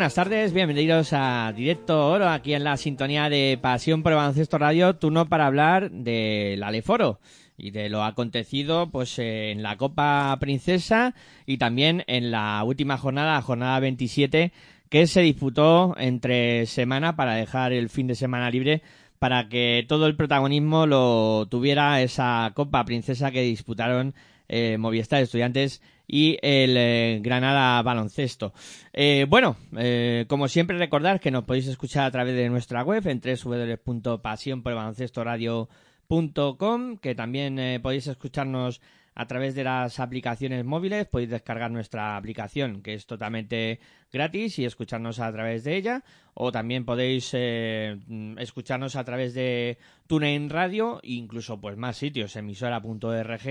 Buenas tardes, bienvenidos a Directo Oro, aquí en la sintonía de Pasión por Baloncesto Radio, turno para hablar del Aleforo y de lo acontecido pues en la Copa Princesa y también en la última jornada, jornada 27, que se disputó entre semana para dejar el fin de semana libre para que todo el protagonismo lo tuviera esa Copa Princesa que disputaron eh, Movistar Estudiantes y el eh, Granada Baloncesto. Eh, bueno, eh, como siempre recordar que nos podéis escuchar a través de nuestra web en www.pasionporbaloncestoradio.com que también podéis escucharnos a través de las aplicaciones móviles podéis descargar nuestra aplicación que es totalmente gratis y escucharnos a través de ella. O también podéis eh, escucharnos a través de TuneIn Radio incluso pues más sitios emisora.org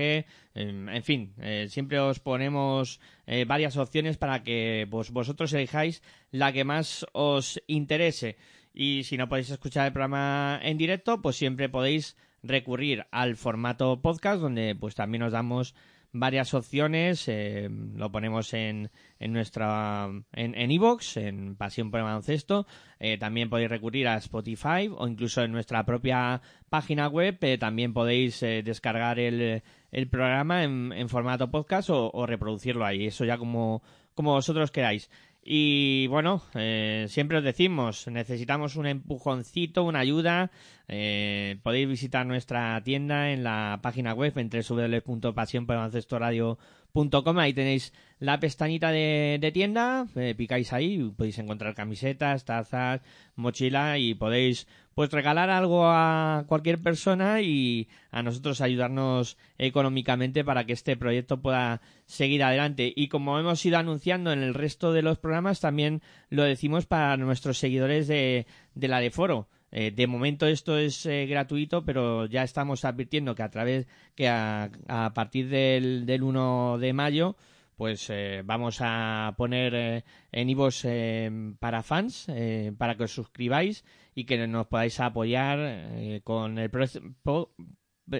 en, en fin eh, siempre os ponemos eh, varias opciones para que vosotros elijáis la que más os interese. Y si no podéis escuchar el programa en directo pues siempre podéis recurrir al formato podcast donde pues también os damos varias opciones. Eh, lo ponemos en, en nuestra en en, iVoox, en Pasión por el Baloncesto. Eh, también podéis recurrir a Spotify o incluso en nuestra propia página web. Eh, también podéis descargar el, el programa en, en formato podcast o, o, reproducirlo ahí. Eso ya como como vosotros queráis y bueno, eh, siempre os decimos, necesitamos un empujoncito, una ayuda. Eh, podéis visitar nuestra tienda en la página web en www.pasionporbaloncestoradio.com. Ahí tenéis la pestañita de, tienda, eh, picáis ahí, podéis encontrar camisetas, tazas, mochila y podéis pues regalar algo a cualquier persona y a nosotros ayudarnos económicamente para que este proyecto pueda seguir adelante. Y como hemos ido anunciando en el resto de los programas, también lo decimos para nuestros seguidores de, de la de Foro. Eh, de momento esto es eh, gratuito, pero ya estamos advirtiendo que a través que a, partir del, del 1 de mayo pues eh, vamos a poner eh, en Ivos eh, para fans, para que os suscribáis y que nos podáis apoyar con el precio,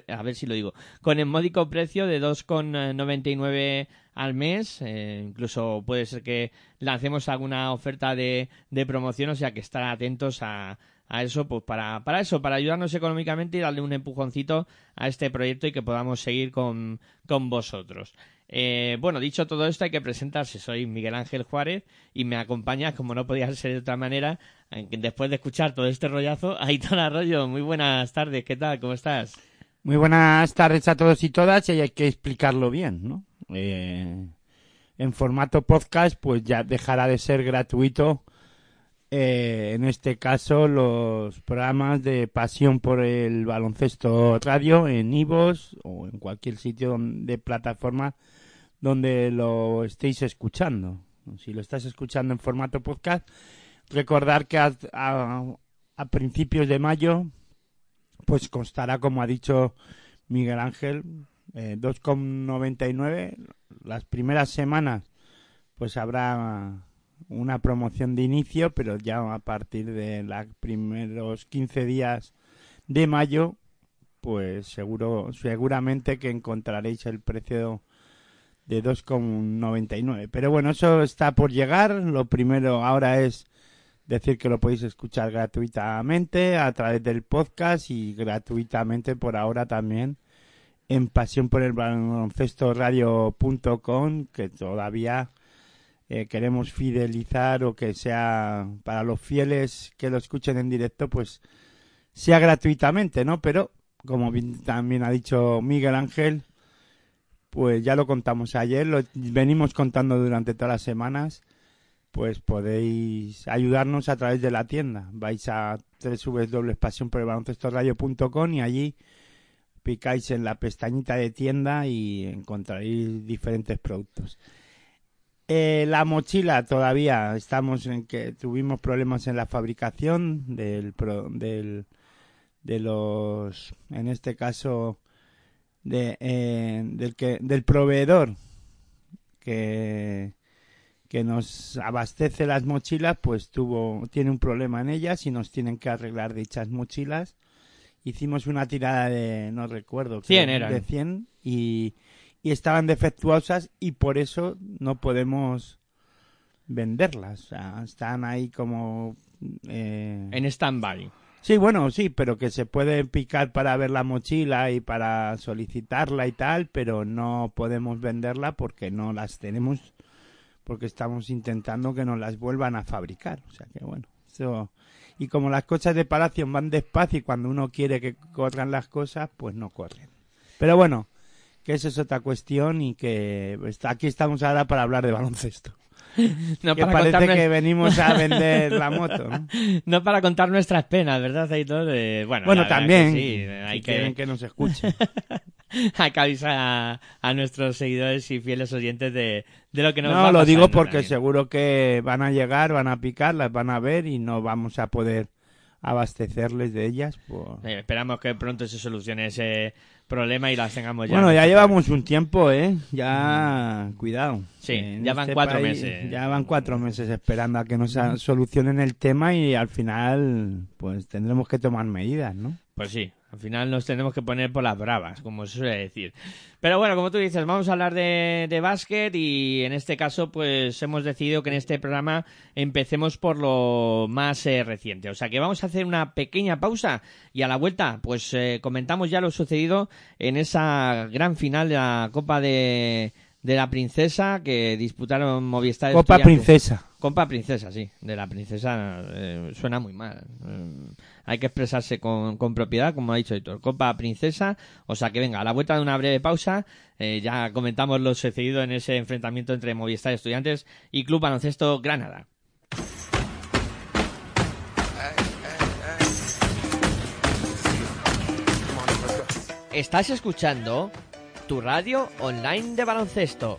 a ver si lo digo, con el módico precio de 2,99 al mes, incluso puede ser que lancemos alguna oferta de, de promoción, o sea que estar atentos a, a eso, pues para, para eso, para ayudarnos económicamente y darle un empujoncito a este proyecto y que podamos seguir con, con vosotros. Eh, bueno, dicho todo esto, hay que presentarse. Soy Miguel Ángel Juárez y me acompaña, como no podía ser de otra manera, después de escuchar todo este rollazo, Aitor Arroyo. Muy buenas tardes, ¿qué tal? ¿Cómo estás? Muy buenas tardes a todos y todas y hay que explicarlo bien, ¿no? Eh, en formato podcast, pues ya dejará de ser gratuito. Eh, en este caso, los programas de pasión por el baloncesto radio en Ivos o en cualquier sitio de plataforma donde lo estéis escuchando. Si lo estás escuchando en formato podcast, recordar que a, a, principios de mayo, pues constará, como ha dicho Miguel Ángel, eh, 2,99. Las primeras semanas, pues habrá una promoción de inicio, pero ya a partir de los primeros 15 días de mayo, pues seguro, seguramente que encontraréis el precio de 2,99. Pero bueno, eso está por llegar. Lo primero ahora es decir que lo podéis escuchar gratuitamente a través del podcast y gratuitamente por ahora también en pasión por el baloncesto radio.com que todavía eh, queremos fidelizar o que sea para los fieles que lo escuchen en directo pues sea gratuitamente, ¿no? Pero como también ha dicho Miguel Ángel, pues ya lo contamos ayer, lo venimos contando durante todas las semanas, pues podéis ayudarnos a través de la tienda. Vais a www.pasionporelbaloncestoradio.com y allí picáis en la pestañita de tienda y encontraréis diferentes productos. Eh, la mochila todavía estamos en que tuvimos problemas en la fabricación del, del de los en este caso de, eh, del, que, del proveedor que, que nos abastece las mochilas, pues tuvo, tiene un problema en ellas y nos tienen que arreglar dichas mochilas. Hicimos una tirada de, no recuerdo, 100 eran. de 100 y, y estaban defectuosas y por eso no podemos venderlas. O sea, están ahí como... eh, En stand-by. Sí, bueno, sí, pero que se puede picar para ver la mochila y para solicitarla y tal, pero no podemos venderla porque no las tenemos, porque estamos intentando que nos las vuelvan a fabricar. O sea que bueno, eso... Y como las cosas de Palacio van despacio y cuando uno quiere que corran las cosas, pues no corren. Pero bueno, que eso es otra cuestión y que aquí estamos ahora para hablar de baloncesto. No que para, parece contar, que venimos a vender la moto, ¿no? no para contar nuestras penas, ¿verdad, Aitor? Eh, bueno, Bueno, también, que sí, hay que... quieren que nos escuchen. Hay que avisar a, a nuestros seguidores y fieles oyentes de, de lo que nos va No, lo digo porque también. seguro que van a llegar, van a picar, las van a ver y no vamos a poder abastecerles de ellas. Eh, esperamos que pronto se solucione ese problema y las tengamos ya. Bueno, ya llevamos un tiempo, ¿eh? Ya, cuidado. Sí, En ya van este cuatro país meses. Ya van cuatro meses esperando a que nos solucionen el tema y al final, pues tendremos que tomar medidas, ¿no? Pues sí, al final nos tenemos que poner por las bravas, como se suele decir. Pero bueno, como tú dices, vamos a hablar de, de básquet y en este caso pues hemos decidido que en este programa empecemos por lo más eh, reciente. O sea que vamos a hacer una pequeña pausa y a la vuelta pues eh, comentamos ya lo sucedido en esa gran final de la Copa de, de la Princesa que disputaron Movistar Copa. Princesa. Copa Princesa, sí. De la princesa eh, suena muy mal. Eh, hay que expresarse con, con propiedad, como ha dicho Héctor. Copa Princesa. O sea que venga, a la vuelta de una breve pausa, eh, ya comentamos lo sucedido en ese enfrentamiento entre Movistar Estudiantes y Club Baloncesto Granada. Estás escuchando tu radio online de baloncesto.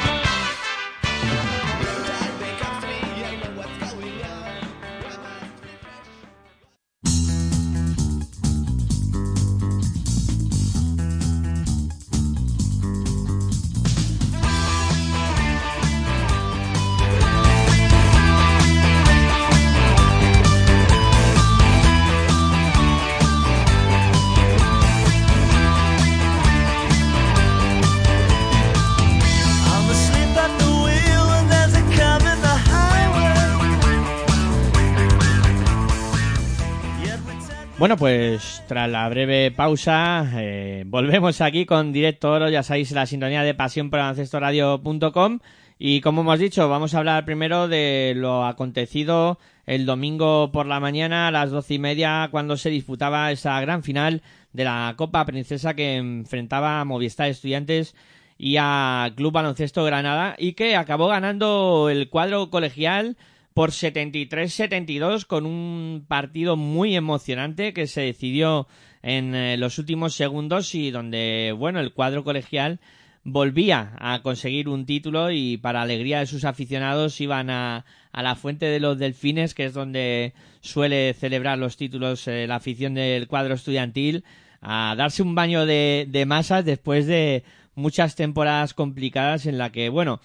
Bueno, pues tras la breve pausa, eh, volvemos aquí con Directo Oro, ya sabéis, la sintonía de pasión por baloncestoradio.com y como hemos dicho, vamos a hablar primero de lo acontecido el domingo por la mañana a las doce y media cuando se disputaba esa gran final de la Copa Princesa que enfrentaba a Movistar Estudiantes y a Club Baloncesto Granada y que acabó ganando el cuadro colegial por 73-72 con un partido muy emocionante que se decidió en eh, los últimos segundos y donde, bueno, el cuadro colegial volvía a conseguir un título y para alegría de sus aficionados iban a, a la fuente de los delfines que es donde suele celebrar los títulos eh, la afición del cuadro estudiantil a darse un baño de, de masas después de muchas temporadas complicadas en la que, bueno,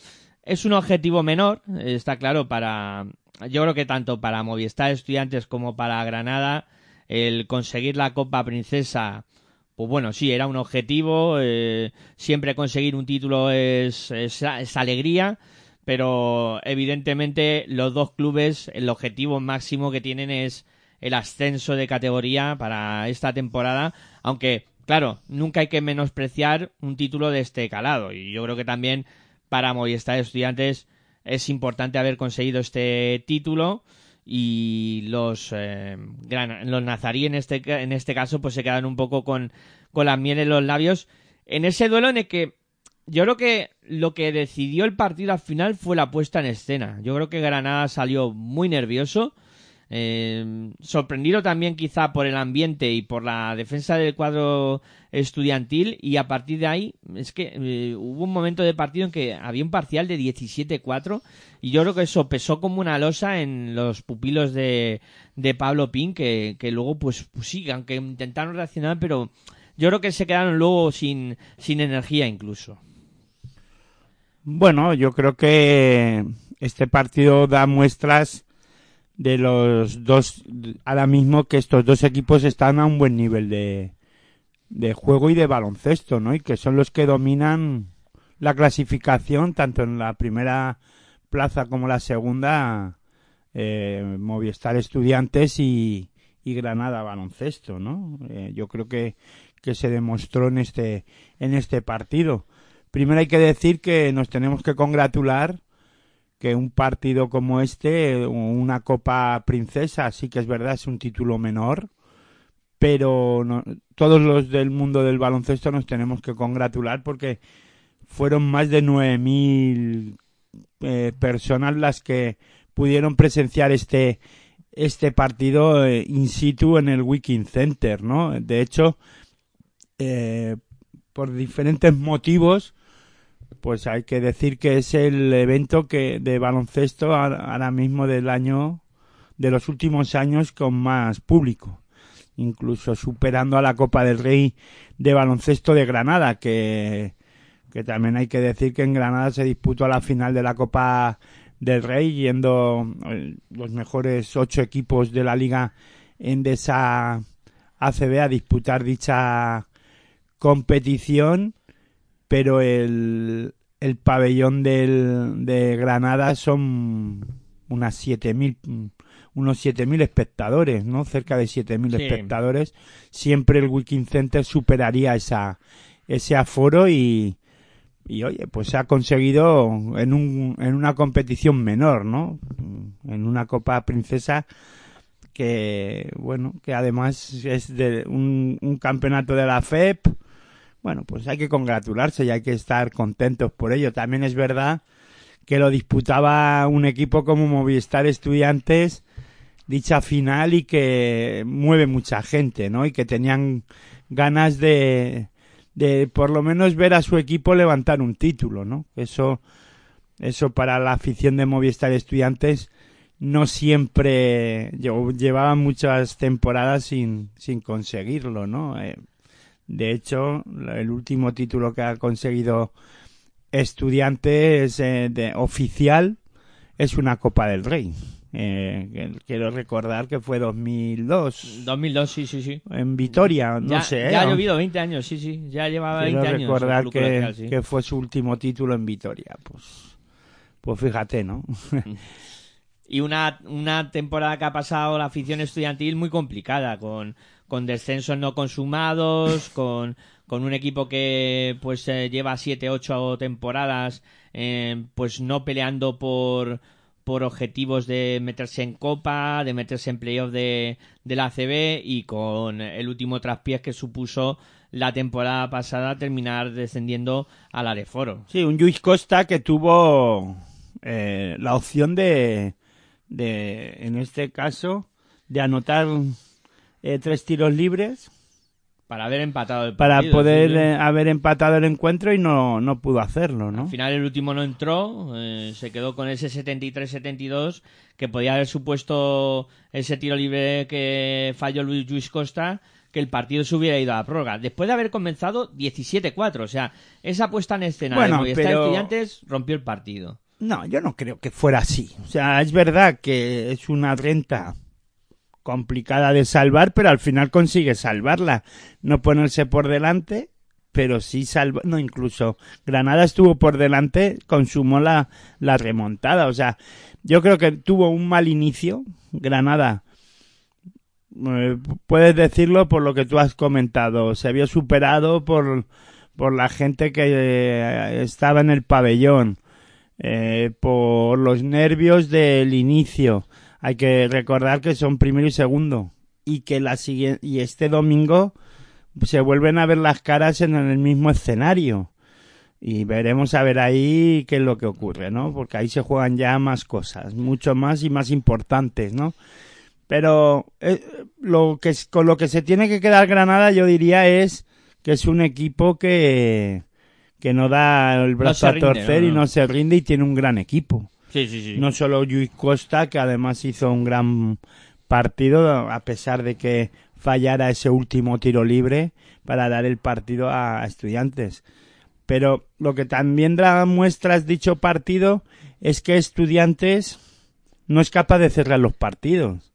es un objetivo menor, está claro, para, yo creo que tanto para Movistar Estudiantes como para Granada, el conseguir la Copa Princesa, pues bueno, sí, era un objetivo, eh, siempre conseguir un título es, es, es alegría, pero evidentemente los dos clubes, el objetivo máximo que tienen es el ascenso de categoría para esta temporada, aunque claro, nunca hay que menospreciar un título de este calado y yo creo que también para Movistar Estudiantes es importante haber conseguido este título y los eh, gran- los nazarí en este en este caso pues se quedan un poco con con la miel en los labios en ese duelo en el que yo creo que lo que decidió el partido al final fue la puesta en escena. Yo creo que Granada salió muy nervioso, eh, sorprendido también quizá por el ambiente y por la defensa del cuadro estudiantil y a partir de ahí es que eh, hubo un momento de partido en que había un parcial de 17-4 y yo creo que eso pesó como una losa en los pupilos de, de Pablo Pin que, que luego pues, pues sí, aunque intentaron reaccionar pero yo creo que se quedaron luego sin, sin energía incluso. Bueno, yo creo que este partido da muestras de los dos, ahora mismo que estos dos equipos están a un buen nivel de, de juego y de baloncesto, ¿no? Y que son los que dominan la clasificación tanto en la primera plaza como la segunda, eh, Movistar Estudiantes y, y Granada Baloncesto, ¿no? Eh, yo creo que, que se demostró en este, en este partido. Primero hay que decir que nos tenemos que congratular que un partido como este, una Copa Princesa, sí que es verdad, es un título menor, pero no- todos los del mundo del baloncesto nos tenemos que congratular porque fueron más de 9.000 eh, personas las que pudieron presenciar este este partido eh, in situ en el Wiking Center, ¿no? De hecho, eh, por diferentes motivos, pues hay que decir que es el evento que de baloncesto ahora mismo del año de los últimos años con más público incluso superando a la Copa del Rey de baloncesto de Granada que que también hay que decir que en Granada se disputó la final de la Copa del Rey yendo eh, los mejores ocho equipos de la liga Endesa ACB a disputar dicha competición pero el, el pabellón del, de Granada son unas 7000 mm, unos 7000 espectadores, ¿no? Cerca de 7000 Sí. espectadores. Siempre el Wiking Center superaría esa ese aforo y y oye, pues se ha conseguido en un en una competición menor, ¿no? En una Copa Princesa que bueno, que además es de un, un campeonato de la FEP bueno, pues hay que congratularse y hay que estar contentos por ello. También es verdad que lo disputaba un equipo como Movistar Estudiantes dicha final y que mueve mucha gente, ¿no? Y que tenían ganas de, de por lo menos ver a su equipo levantar un título, ¿no? Eso, eso para la afición de Movistar Estudiantes no siempre lle- llevaba muchas temporadas sin, sin conseguirlo, ¿no? Eh, de hecho, el último título que ha conseguido Estudiantes eh, de, oficial es una Copa del Rey. Eh, quiero recordar que fue 2002 2002, sí, sí, sí. en Vitoria, no ya, sé. ya ha llovido 20 años, sí, sí. Ya llevaba Quiero 20 años. el recordar que, sí. que fue su último título en Vitoria. Pues, pues fíjate, ¿no? Y una, una temporada que ha pasado la afición estudiantil muy complicada, con, con descensos no consumados, con, con un equipo que pues eh, lleva 7, 8 temporadas eh, pues no peleando por, por objetivos de meterse en Copa, de meterse en playoff de, de la ACB y con el último traspiés que supuso la temporada pasada terminar descendiendo a la de Foro. Sí, un Luis Costa que tuvo eh, la opción de, de, en este caso, de anotar eh, tres tiros libres Para haber empatado el para partido, poder sí, eh, haber empatado el encuentro y no, no pudo hacerlo, ¿no? Al final el último no entró, eh, se quedó con ese 73-72 que podía haber supuesto ese tiro libre que falló Luis Luis Costa, que el partido se hubiera ido a la prórroga. Después de haber comenzado 17-4, o sea, esa puesta en escena Bueno, de pero- Estudiantes rompió el partido. No, yo no creo que fuera así. O sea, es verdad que es una renta complicada de salvar, pero al final consigue salvarla. No ponerse por delante, pero sí salva. No, incluso Granada estuvo por delante, consumó la, la remontada. O sea, yo creo que tuvo un mal inicio. Granada, eh, puedes decirlo por lo que tú has comentado. Se vio superado por, por la gente que eh, estaba en el pabellón eh, por los nervios del inicio. Hay que recordar que son primero y segundo y que la siguiente y este domingo se vuelven a ver las caras en el mismo escenario y veremos a ver ahí qué es lo que ocurre, ¿no? Porque ahí se juegan ya más cosas, mucho más y más importantes, ¿no? Pero eh, lo que con lo que se tiene que quedar Granada, yo diría es que es un equipo que que no da el brazo a torcer no, y no se rinde y tiene un gran equipo. Sí, sí, sí. No solo Luis Costa, que además hizo un gran partido, a pesar de que fallara ese último tiro libre para dar el partido a estudiantes. Pero lo que también da muestras dicho partido es que estudiantes no es capaz de cerrar los partidos.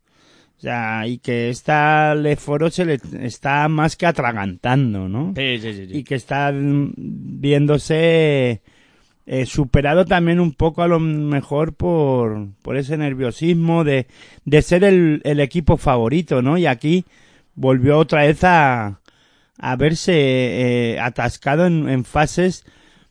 O sea, y que esta Leforo se le está más que atragantando, ¿no? Sí, sí, sí. sí. y que está viéndose eh, superado también un poco a lo mejor por, por ese nerviosismo de, de ser el, el equipo favorito, ¿no? Y aquí volvió otra vez a, a verse eh, atascado en, fases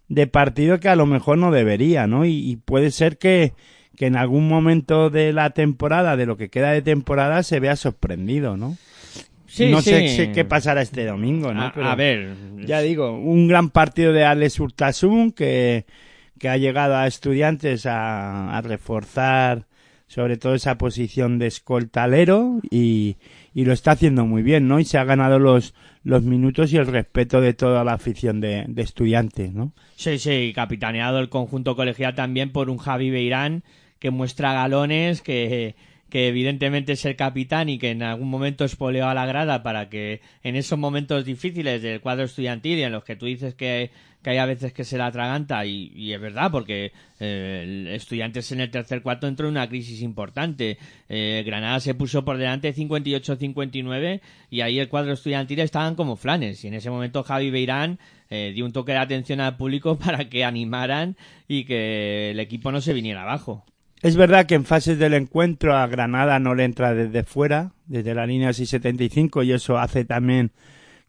de partido que a lo mejor no debería, ¿no? Y, y puede ser que, que en algún momento de la temporada, de lo que queda de temporada, se vea sorprendido, ¿no? Sí, no sé, sí. sé qué pasará este domingo, ¿no? A, Pero- a ver, ya digo, un gran partido de Alex Urtasun que, que ha llegado a estudiantes a, a reforzar sobre todo esa posición de escoltalero y, y lo está haciendo muy bien, ¿no? Y se ha ganado los, los minutos y el respeto de toda la afición de, de estudiantes, ¿no? Sí, sí, capitaneado el conjunto colegial también por un Javi Beirán que muestra galones, que, que evidentemente es el capitán y que en algún momento espoleó a la grada para que en esos momentos difíciles del cuadro estudiantil y en los que tú dices que, que hay a veces que se la atraganta y, es verdad porque eh, estudiantes en el tercer cuarto entró en una crisis importante Eh, Granada se puso por delante 58-59 y ahí el cuadro estudiantil estaban como flanes y en ese momento Javi Beirán eh, dio un toque de atención al público para que animaran y que el equipo no se viniera abajo. Es verdad que en fases del encuentro a Granada no le entra desde fuera, desde la línea 675, y eso hace también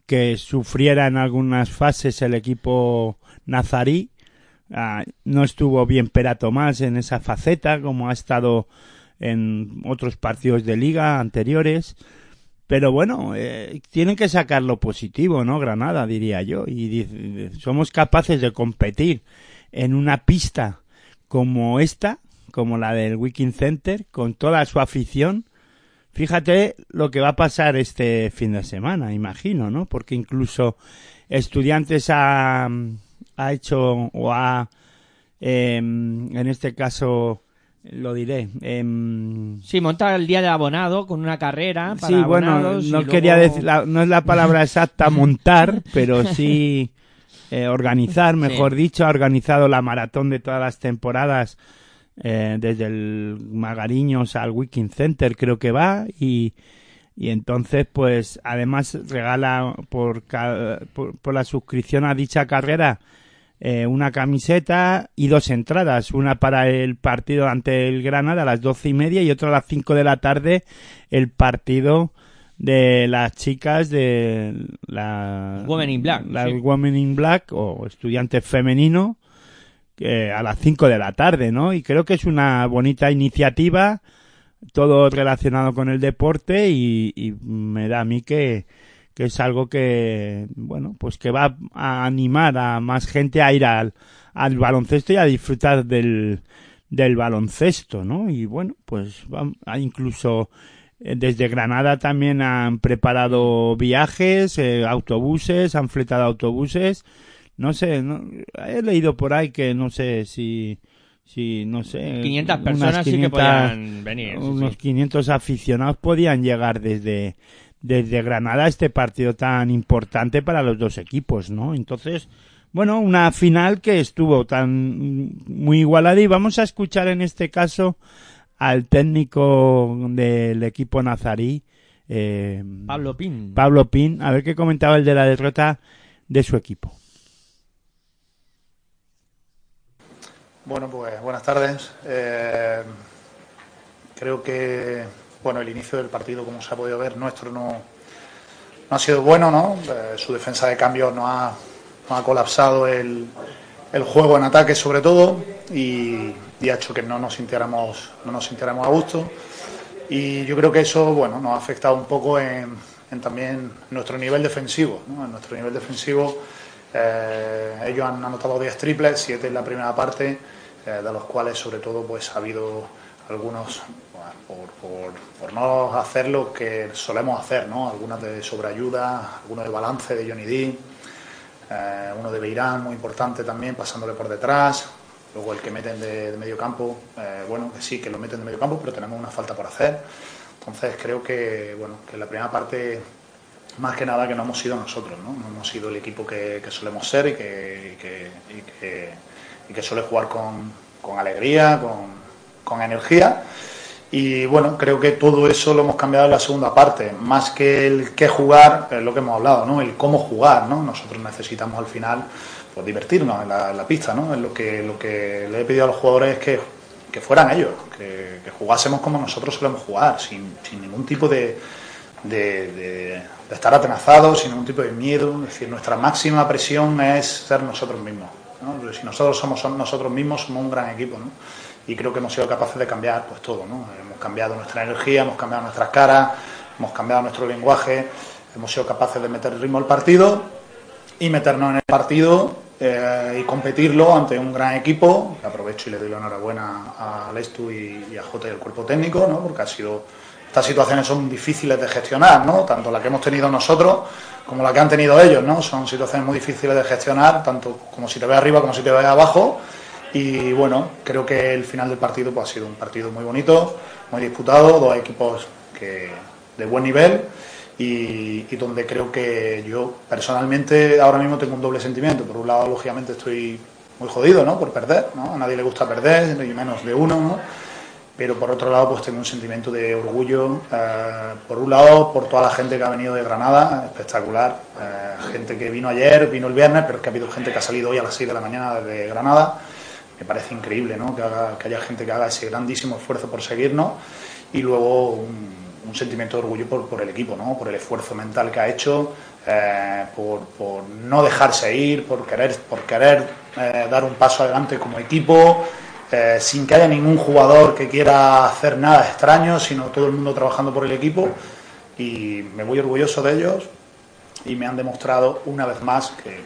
que sufriera en algunas fases el equipo nazarí. Ah, no estuvo bien Pera Tomás en esa faceta, como ha estado en otros partidos de liga anteriores. Pero bueno, eh, tienen que sacar lo positivo, ¿no? Granada, diría yo. Y somos capaces de competir en una pista como esta, como la del Wiking Center, con toda su afición. Fíjate lo que va a pasar este fin de semana, imagino, ¿no? Porque incluso Estudiantes ha, ha hecho o ha, em, en este caso, lo diré, em, Sí, monta el día de abonado con una carrera para Sí, bueno, abonados no luego- quería decir, la- no es la palabra exacta montar, pero sí eh, organizar, mejor dicho, ha organizado la maratón de todas las temporadas eh, desde el Magariños al Wiking Center, creo que va, y, y entonces, pues, además regala por, ca- por, por la suscripción a dicha carrera eh, una camiseta y dos entradas, una para el partido ante el Granada a las doce y media y otra a las cinco de la tarde el partido de las chicas de la Women in Black, la sí. Women in Black o estudiantes femenino que a las 5 de la tarde, ¿no? Y creo que es una bonita iniciativa, todo relacionado con el deporte y, me da a mí que, es algo que, bueno, pues que va a animar a más gente a ir al, al baloncesto y a disfrutar del, del baloncesto, ¿no? Y bueno, pues incluso eh, desde Granada también han preparado viajes, eh, autobuses, han fletado autobuses. No sé, no- he leído por ahí que no sé si, si no sé. 500 unas personas sí que 500 podían venir. unos sí. 500 aficionados podían llegar desde, desde Granada a este partido tan importante para los dos equipos, ¿no? Entonces, bueno, una final que estuvo tan muy igualada y vamos a escuchar en este caso al técnico del equipo nazarí, eh, Pablo Pin. Pablo Pin, a ver qué comentaba el de la derrota de su equipo. Bueno, pues buenas tardes. Eh, creo que bueno el inicio del partido, como se ha podido ver, nuestro no, ha sido bueno, ¿no? Eh, su defensa de cambios no ha, no ha colapsado el, juego en ataque sobre todo y, ha hecho que no nos sintiéramos no nos sintiéramos a gusto. Y yo creo que eso bueno nos ha afectado un poco en también nuestro nivel defensivo. ¿no? En nuestro nivel defensivo eh, ellos han anotado 10 triples, 7 en la primera parte, eh, de los cuales sobre todo pues ha habido algunos bueno, por, por- por no hacer lo que solemos hacer, ¿no? algunas de sobreayuda, algunos de balance de Johnny D, eh, uno de Beirán muy importante también, pasándole por detrás. Luego el que meten de, de medio campo, eh, bueno, que sí, que lo meten de medio campo, pero tenemos una falta por hacer. Entonces creo que, bueno, que la primera parte, más que nada, que no hemos sido nosotros, ¿no? No hemos sido el equipo que, que solemos ser y que, que, que, suele jugar con, con alegría, con, con energía. Y bueno, creo que todo eso lo hemos cambiado en la segunda parte. Más que el qué jugar, es lo que hemos hablado, ¿no? El cómo jugar, ¿no? Nosotros necesitamos al final pues divertirnos en la, en la pista, ¿no? Es lo que, lo que le he pedido a los jugadores es que, que fueran ellos, que jugásemos como nosotros solemos jugar, sin, sin ningún tipo de, de, estar atenazados, sin ningún tipo de miedo. Es decir, nuestra máxima presión es ser nosotros mismos. Si nosotros somos, nosotros mismos, somos un gran equipo. ¿no? Y creo que hemos sido capaces de cambiar pues todo. ¿no? Hemos cambiado nuestra energía, hemos cambiado nuestras caras, hemos cambiado nuestro lenguaje, hemos sido capaces de meter ritmo al partido y meternos en el partido eh, y competirlo ante un gran equipo. Aprovecho y le doy la enhorabuena a Lestu y, a Jota y al cuerpo técnico, ¿no? porque ha sido, estas situaciones son difíciles de gestionar, ¿no? tanto la que hemos tenido nosotros como la que han tenido ellos. ¿no? Son situaciones muy difíciles de gestionar, tanto como si te ve arriba como si te ve abajo. Y bueno, creo que el final del partido pues, ha sido un partido muy bonito, muy disputado, dos equipos que, de buen nivel y, donde creo que yo personalmente ahora mismo tengo un doble sentimiento. Por un lado, lógicamente, estoy muy jodido ¿no? por perder, ¿no? a nadie le gusta perder, y menos de uno, ¿no? Pero por otro lado, pues tengo un sentimiento de orgullo, eh, por un lado, por toda la gente que ha venido de Granada, espectacular, eh, gente que vino ayer, vino el viernes, pero es que ha habido gente que ha salido hoy a las 6 de la mañana desde Granada, me parece increíble ¿no? que, haga- que haya gente que haga ese grandísimo esfuerzo por seguirnos y luego un, un sentimiento de orgullo por, por el equipo, ¿no? por el esfuerzo mental que ha hecho, eh, por, por no dejarse ir, por querer, por querer eh, dar un paso adelante como equipo, eh, sin que haya ningún jugador que quiera hacer nada extraño, sino todo el mundo trabajando por el equipo. Y me voy orgulloso de ellos. Y me han demostrado una vez más que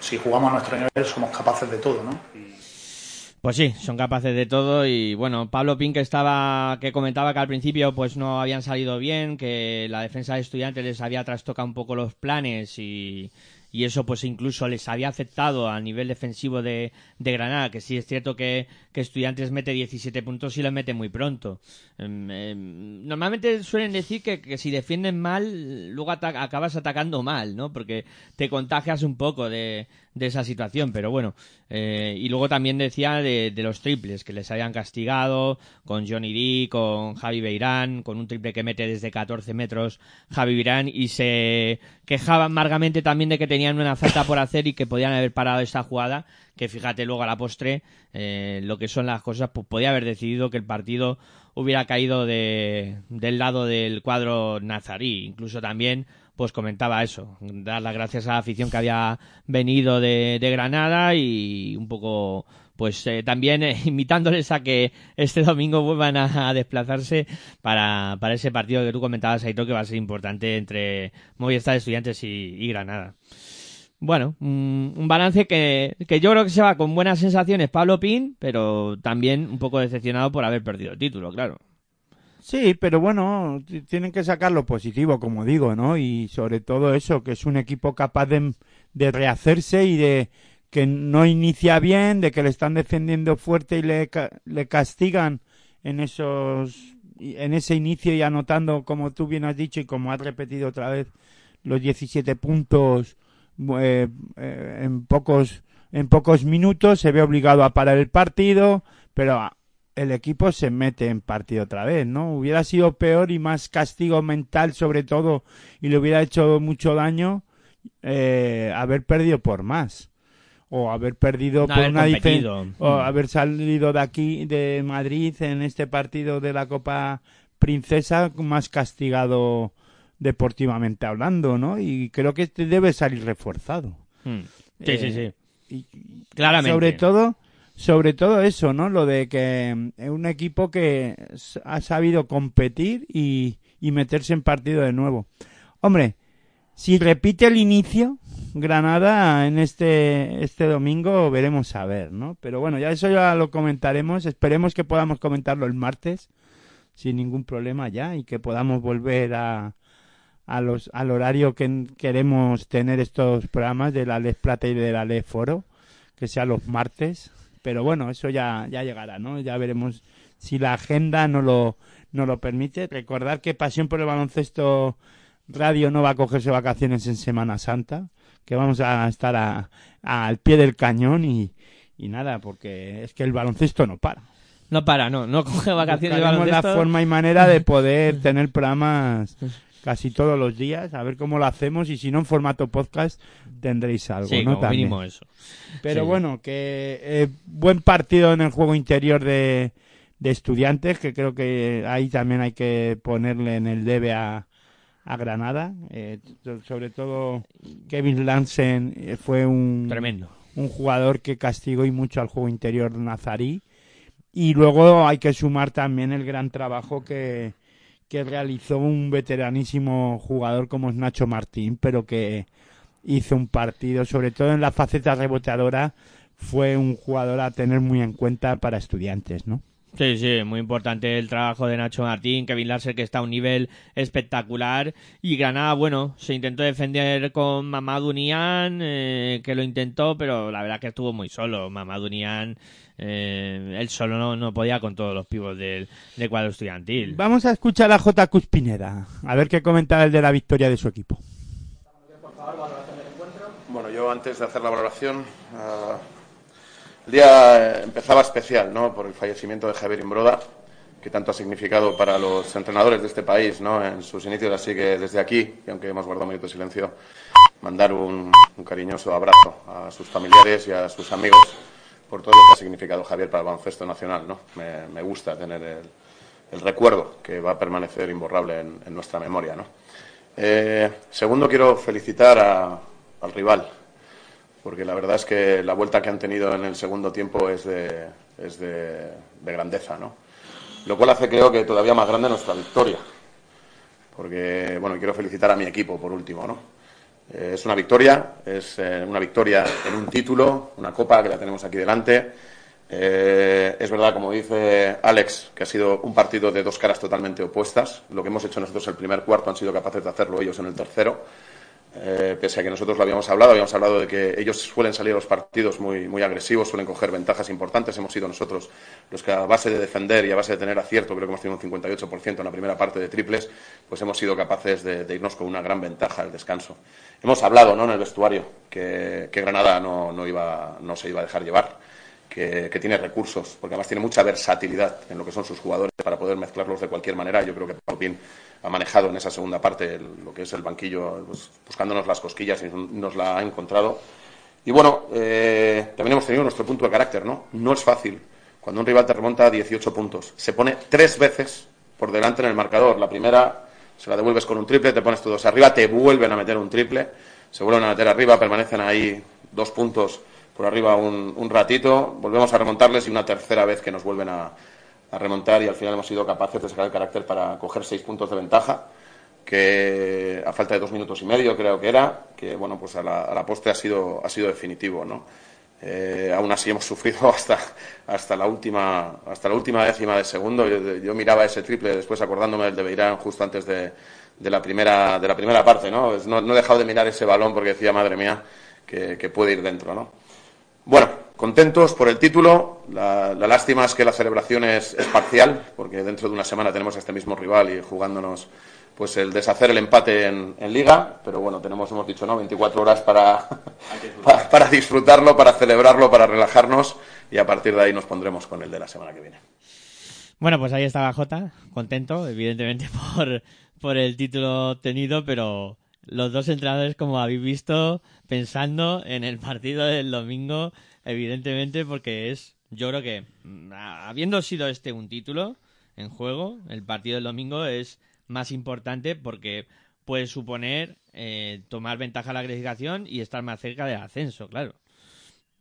si jugamos a nuestro nivel somos capaces de todo, ¿no? Y- Pues sí, son capaces de todo. Y bueno, Pablo Pin que estaba, que comentaba que al principio pues no habían salido bien, que la defensa de estudiantes les había trastocado un poco los planes y, y eso pues incluso les había afectado a nivel defensivo de, de Granada, que sí es cierto que, que estudiantes mete 17 puntos y los mete muy pronto. Em, em, normalmente suelen decir que, que si defienden mal, luego ata- acabas atacando mal, ¿no? Porque te contagias un poco de, de esa situación, pero bueno. eh, y luego también decía de, los triples, que les habían castigado con Johnny D, con Javi Beirán, con un triple que mete desde 14 metros Javi Beirán y se quejaba amargamente también de que tenían una falta por hacer y que podían haber parado esta jugada, que fíjate luego a la postre eh, lo que son las cosas, pues podía haber decidido que el partido hubiera caído de, del lado del cuadro nazarí. Incluso también, pues comentaba eso, dar las gracias a la afición que había venido de, de Granada y un poco, pues eh, también eh, invitándoles a que este domingo vuelvan a, desplazarse para, para ese partido que tú comentabas, Aitor, que va a ser importante entre Movistar Estudiantes y, y Granada. Bueno, un balance que, que yo creo que se va con buenas sensaciones Pablo Pin, pero también un poco decepcionado por haber perdido el título, claro. Sí, pero bueno, tienen que sacar lo positivo, como digo, ¿no? Y sobre todo eso, que es un equipo capaz de, de rehacerse y de que no inicia bien, de que le están defendiendo fuerte y le, le castigan en esos en ese inicio y anotando, como tú bien has dicho y como has repetido otra vez, los 17 puntos eh, eh, en pocos en pocos minutos, se ve obligado a parar el partido, pero el equipo se mete en partido otra vez, ¿no? Hubiera sido peor y más castigo mental sobre todo y le hubiera hecho mucho daño eh, haber perdido por más o haber perdido No por haber una dife- competido. o Mm. haber salido de aquí de Madrid en este partido de la Copa Princesa más castigado deportivamente hablando, ¿no? Y creo que este debe salir reforzado. Mm. Sí, sí, sí. Y, Claramente. sobre todo, sobre todo eso, ¿no? Lo de que es un equipo que ha sabido competir y, y meterse en partido de nuevo. Hombre, si repite el inicio, Granada en este, este domingo veremos a ver, ¿no? Pero bueno, ya eso ya lo comentaremos. Esperemos que podamos comentarlo el martes sin ningún problema ya y que podamos volver a, a los, al horario que queremos tener estos programas de la Les Plata y de la Les Foro, que sea los martes. Pero bueno, eso ya, ya llegará, ¿no? Ya veremos si la agenda no lo, nos lo permite. Recordar que Pasión por el Baloncesto Radio no va a cogerse vacaciones en Semana Santa, que vamos a estar a- al pie del cañón y, y nada, porque es que el baloncesto no para. No para, no, no coge vacaciones de Buscaremos la baloncesto. forma y manera de poder tener programas casi todos los días, a ver cómo lo hacemos y si no en formato podcast tendréis algo, Sí, ¿no? como También. mínimo eso. Pero Sí. bueno, que eh, buen partido en el juego interior de, de estudiantes, que creo que ahí también hay que ponerle en el debe a, a Granada. Eh, so- sobre todo Kevin Lansen eh, fue un, Tremendo. un jugador que castigó y mucho al juego interior nazarí. Y luego hay que sumar también el gran trabajo que, que realizó un veteranísimo jugador como es Nacho Martín, pero que hizo un partido, sobre todo en la faceta reboteadora, fue un jugador a tener muy en cuenta para estudiantes, ¿no? Sí, sí, muy importante el trabajo de Nacho Martín, Kevin Larser que está a un nivel espectacular y Granada, bueno, se intentó defender con Mamadou Nian, eh, que lo intentó, pero la verdad que estuvo muy solo. Mamadou Nian, eh, él solo no, no podía con todos los pibos del, del cuadro estudiantil. Vamos a escuchar a J. Cuspineda, a ver qué comentaba el de la victoria de su equipo. Bueno, yo antes de hacer la valoración, ah, el día eh, empezaba especial, ¿no? Por el fallecimiento de Javier Imbroda, que tanto ha significado para los entrenadores de este país, ¿no? En sus inicios, así que desde aquí, y aunque hemos guardado un minuto de silencio, mandar un, cariñoso abrazo a sus familiares y a sus amigos por todo lo que ha significado Javier para el baloncesto nacional, ¿no? Me, gusta tener el, recuerdo que va a permanecer imborrable en, nuestra memoria, ¿no? Eh, segundo, quiero felicitar al rival, porque la verdad es que la vuelta que han tenido en el segundo tiempo es de, es de, de grandeza, ¿no? Lo cual hace, creo que, todavía más grande nuestra victoria. Porque, bueno, quiero felicitar a mi equipo, por último, ¿no? Eh, es una victoria, es eh, una victoria en un título, una copa que la tenemos aquí delante. Eh, es verdad, como dice Alex, que ha sido un partido de dos caras totalmente opuestas. Lo que hemos hecho nosotros el primer cuarto han sido capaces de hacerlo ellos en el tercero. Eh, pese a que nosotros lo habíamos hablado, habíamos hablado de que ellos suelen salir a los partidos muy, muy agresivos, suelen coger ventajas importantes. Hemos sido nosotros los que, a base de defender y a base de tener acierto, creo que hemos tenido un 58% en la primera parte de triples, pues hemos sido capaces de, irnos con una gran ventaja al descanso. Hemos hablado ¿no? en el vestuario que, que Granada no, no, iba, no se iba a dejar llevar. Que, tiene recursos, porque además tiene mucha versatilidad en lo que son sus jugadores para poder mezclarlos de cualquier manera. Yo creo que Paupín ha manejado en esa segunda parte lo que es el banquillo, pues, buscándonos las cosquillas y nos la ha encontrado. Y bueno, eh, también hemos tenido nuestro punto de carácter, ¿no? No es fácil. Cuando un rival te remonta a 18 puntos, se pone tres veces por delante en el marcador. La primera se la devuelves con un triple, te pones tú dos arriba, te vuelven a meter un triple, se vuelven a meter arriba, permanecen ahí dos puntos por arriba un, ratito, volvemos a remontarles y una tercera vez que nos vuelven a, remontar y al final hemos sido capaces de sacar el carácter para coger seis puntos de ventaja que a falta de dos minutos y medio creo que era, que bueno, pues a la, a postre ha sido, ha sido definitivo, ¿no? Eh, aún así hemos sufrido hasta, hasta, la última, hasta la última décima de segundo. Yo, miraba ese triple después acordándome del de Beirán justo antes de, la, primera, de la primera parte, ¿no? No he dejado de mirar ese balón porque decía, madre mía, que, que puede ir dentro, ¿no? Bueno, contentos por el título. La, lástima es que la celebración es, parcial, porque dentro de una semana tenemos a este mismo rival y jugándonos pues el deshacer el empate en, liga. Pero bueno, tenemos, hemos dicho, ¿no? 24 horas para, para, para disfrutarlo, para celebrarlo, para relajarnos y a partir de ahí nos pondremos con el de la semana que viene. Bueno, pues ahí estaba Jota, contento, evidentemente, por, por el título obtenido, pero los dos entrenadores, como habéis visto, pensando en el partido del domingo, evidentemente, porque es, yo creo que, mm, habiendo sido este un título en juego, el partido del domingo es más importante porque puede suponer eh, tomar ventaja la clasificación y estar más cerca del ascenso, claro.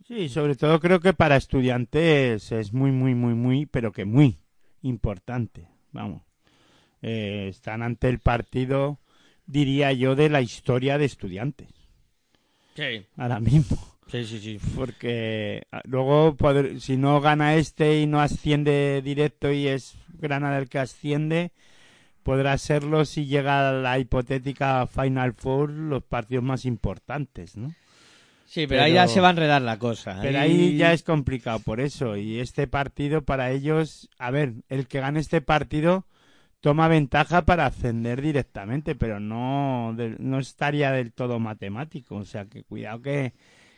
Sí, sobre todo creo que para estudiantes es muy, muy, muy, muy, pero que muy importante. Vamos. Eh, están ante el partido, diría yo, de la historia de estudiantes. Sí, Ahora mismo. sí, sí, sí. Porque ah, luego, si no gana este y no asciende directo y es Granada el que asciende, podrá serlo si llega a la hipotética Final Four los partidos más importantes, ¿no? Sí, pero, ahí ya se va a enredar la cosa. Pero ahí ya es complicado por eso. Y este partido para ellos, a ver, el que gane este partido toma ventaja para ascender directamente, pero no, no estaría del todo matemático. O sea que cuidado que,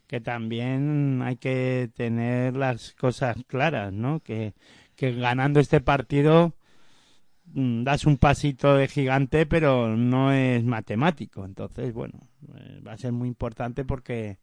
que también hay que tener las cosas claras, ¿no? Que, que ganando este partido mm, das un pasito de gigante, pero no es matemático. Entonces, bueno, eh, va a ser muy importante porque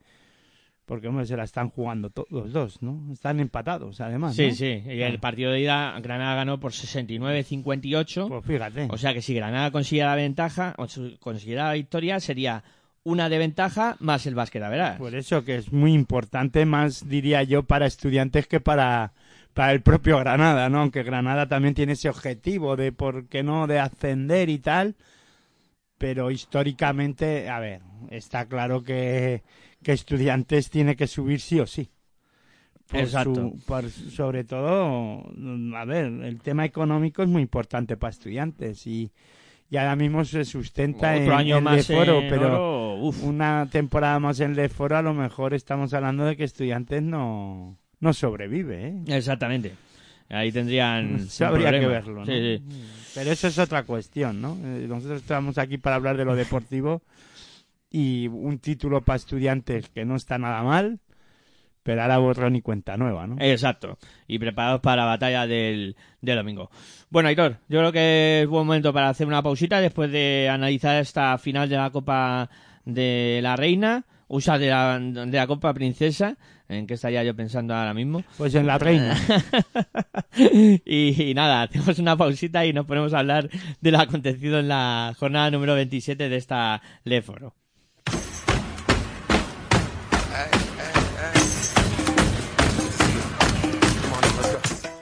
porque hombre, se la están jugando to- los dos, ¿no? Están empatados, además. Sí, ¿no? sí. Y el partido de ida, Granada ganó por 69-58. Pues fíjate. O sea que si Granada consiguiera la ventaja, o si consiguiera la victoria, sería una de ventaja más el básquet, verás. Por eso que es muy importante, más diría yo, para estudiantes que para, para el propio Granada, ¿no? Aunque Granada también tiene ese objetivo de, ¿por qué no?, de ascender y tal. Pero históricamente, a ver, está claro que, que estudiantes tiene que subir sí o sí. Por Exacto. su- por- sobre todo, a ver, el tema económico es muy importante para estudiantes y, y ahora mismo se sustenta Otro en, año en más de foro, en pero oro, uf. una temporada más en el foro a lo mejor estamos hablando de que estudiantes no, no sobrevive, ¿eh? Exactamente. Ahí tendrían. Un habría que verlo, ¿no? Sí, sí. Pero eso es otra cuestión, ¿no? Eh, Nosotros estamos aquí para hablar de lo deportivo y un título para estudiantes que no está nada mal, pero ahora borrón y cuenta nueva, ¿no? Exacto. Y preparados para la batalla del, del domingo. Bueno, Aitor, yo creo que es buen momento para hacer una pausita después de analizar esta final de la Copa de la Reina, o sea, de la, de la Copa Princesa, en que estaría yo pensando ahora mismo. Pues en la reina. y, y nada, hacemos una pausita y nos ponemos a hablar de lo acontecido en la jornada número 27 de esta Leforo.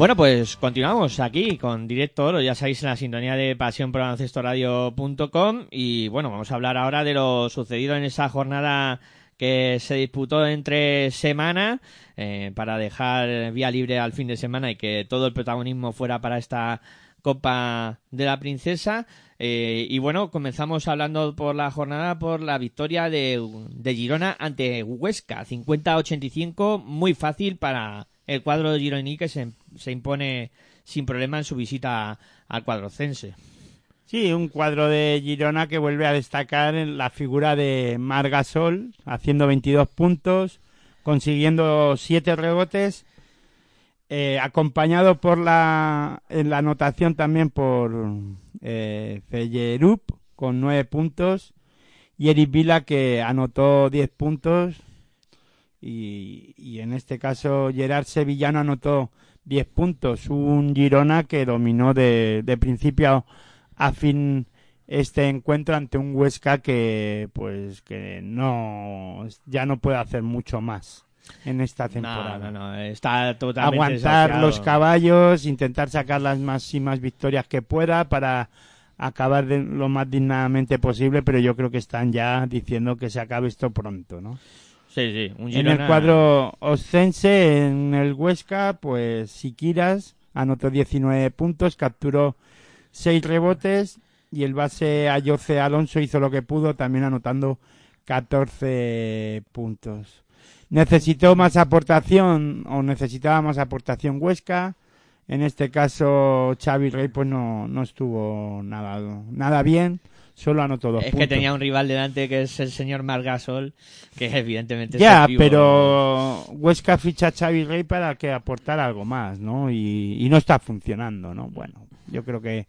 Bueno, pues continuamos aquí con Directo ya sabéis, en la sintonía de pasión por baloncestoradio.com y bueno, vamos a hablar ahora de lo sucedido en esa jornada que se disputó entre semana eh, para dejar vía libre al fin de semana y que todo el protagonismo fuera para esta Copa de la Princesa. Eh, y bueno, comenzamos hablando por la jornada por la victoria de, de Girona ante Huesca, 50-85, muy fácil para el cuadro de Gironí que se, se impone sin problema en su visita al cuadrocense. Sí, un cuadro de Girona que vuelve a destacar en la figura de Margasol, haciendo 22 puntos, consiguiendo 7 rebotes, eh, acompañado por la, en la anotación también por eh, Fellerup, con 9 puntos, y Eric Vila, que anotó 10 puntos, y, y en este caso Gerard Sevillano anotó 10 puntos, un Girona que dominó de, de principio a fin este encuentro ante un Huesca que pues que no ya no puede hacer mucho más en esta No, temporada. no, no, está totalmente Aguantar desafiado. los caballos, intentar sacar las máximas victorias que pueda para acabar de lo más dignamente posible, pero yo creo que están ya diciendo que se acabe esto pronto, ¿no? Sí, sí. Un En el cuadro oscense, en el Huesca, pues Siquiras anotó 19 puntos, capturó 6 rebotes y el base Ayoce Alonso hizo lo que pudo, también anotando 14 puntos. Necesitó más aportación o necesitaba más aportación Huesca. En este caso, Xavi Rey pues no, no estuvo nada, nada bien, solo anotó dos Es puntos. que tenía un rival delante que es el señor Margasol, que evidentemente es Ya, pívot. pero Huesca ficha a Xavi Rey para que aportara algo más, ¿no? Y, y no está funcionando, ¿no? Bueno, yo creo que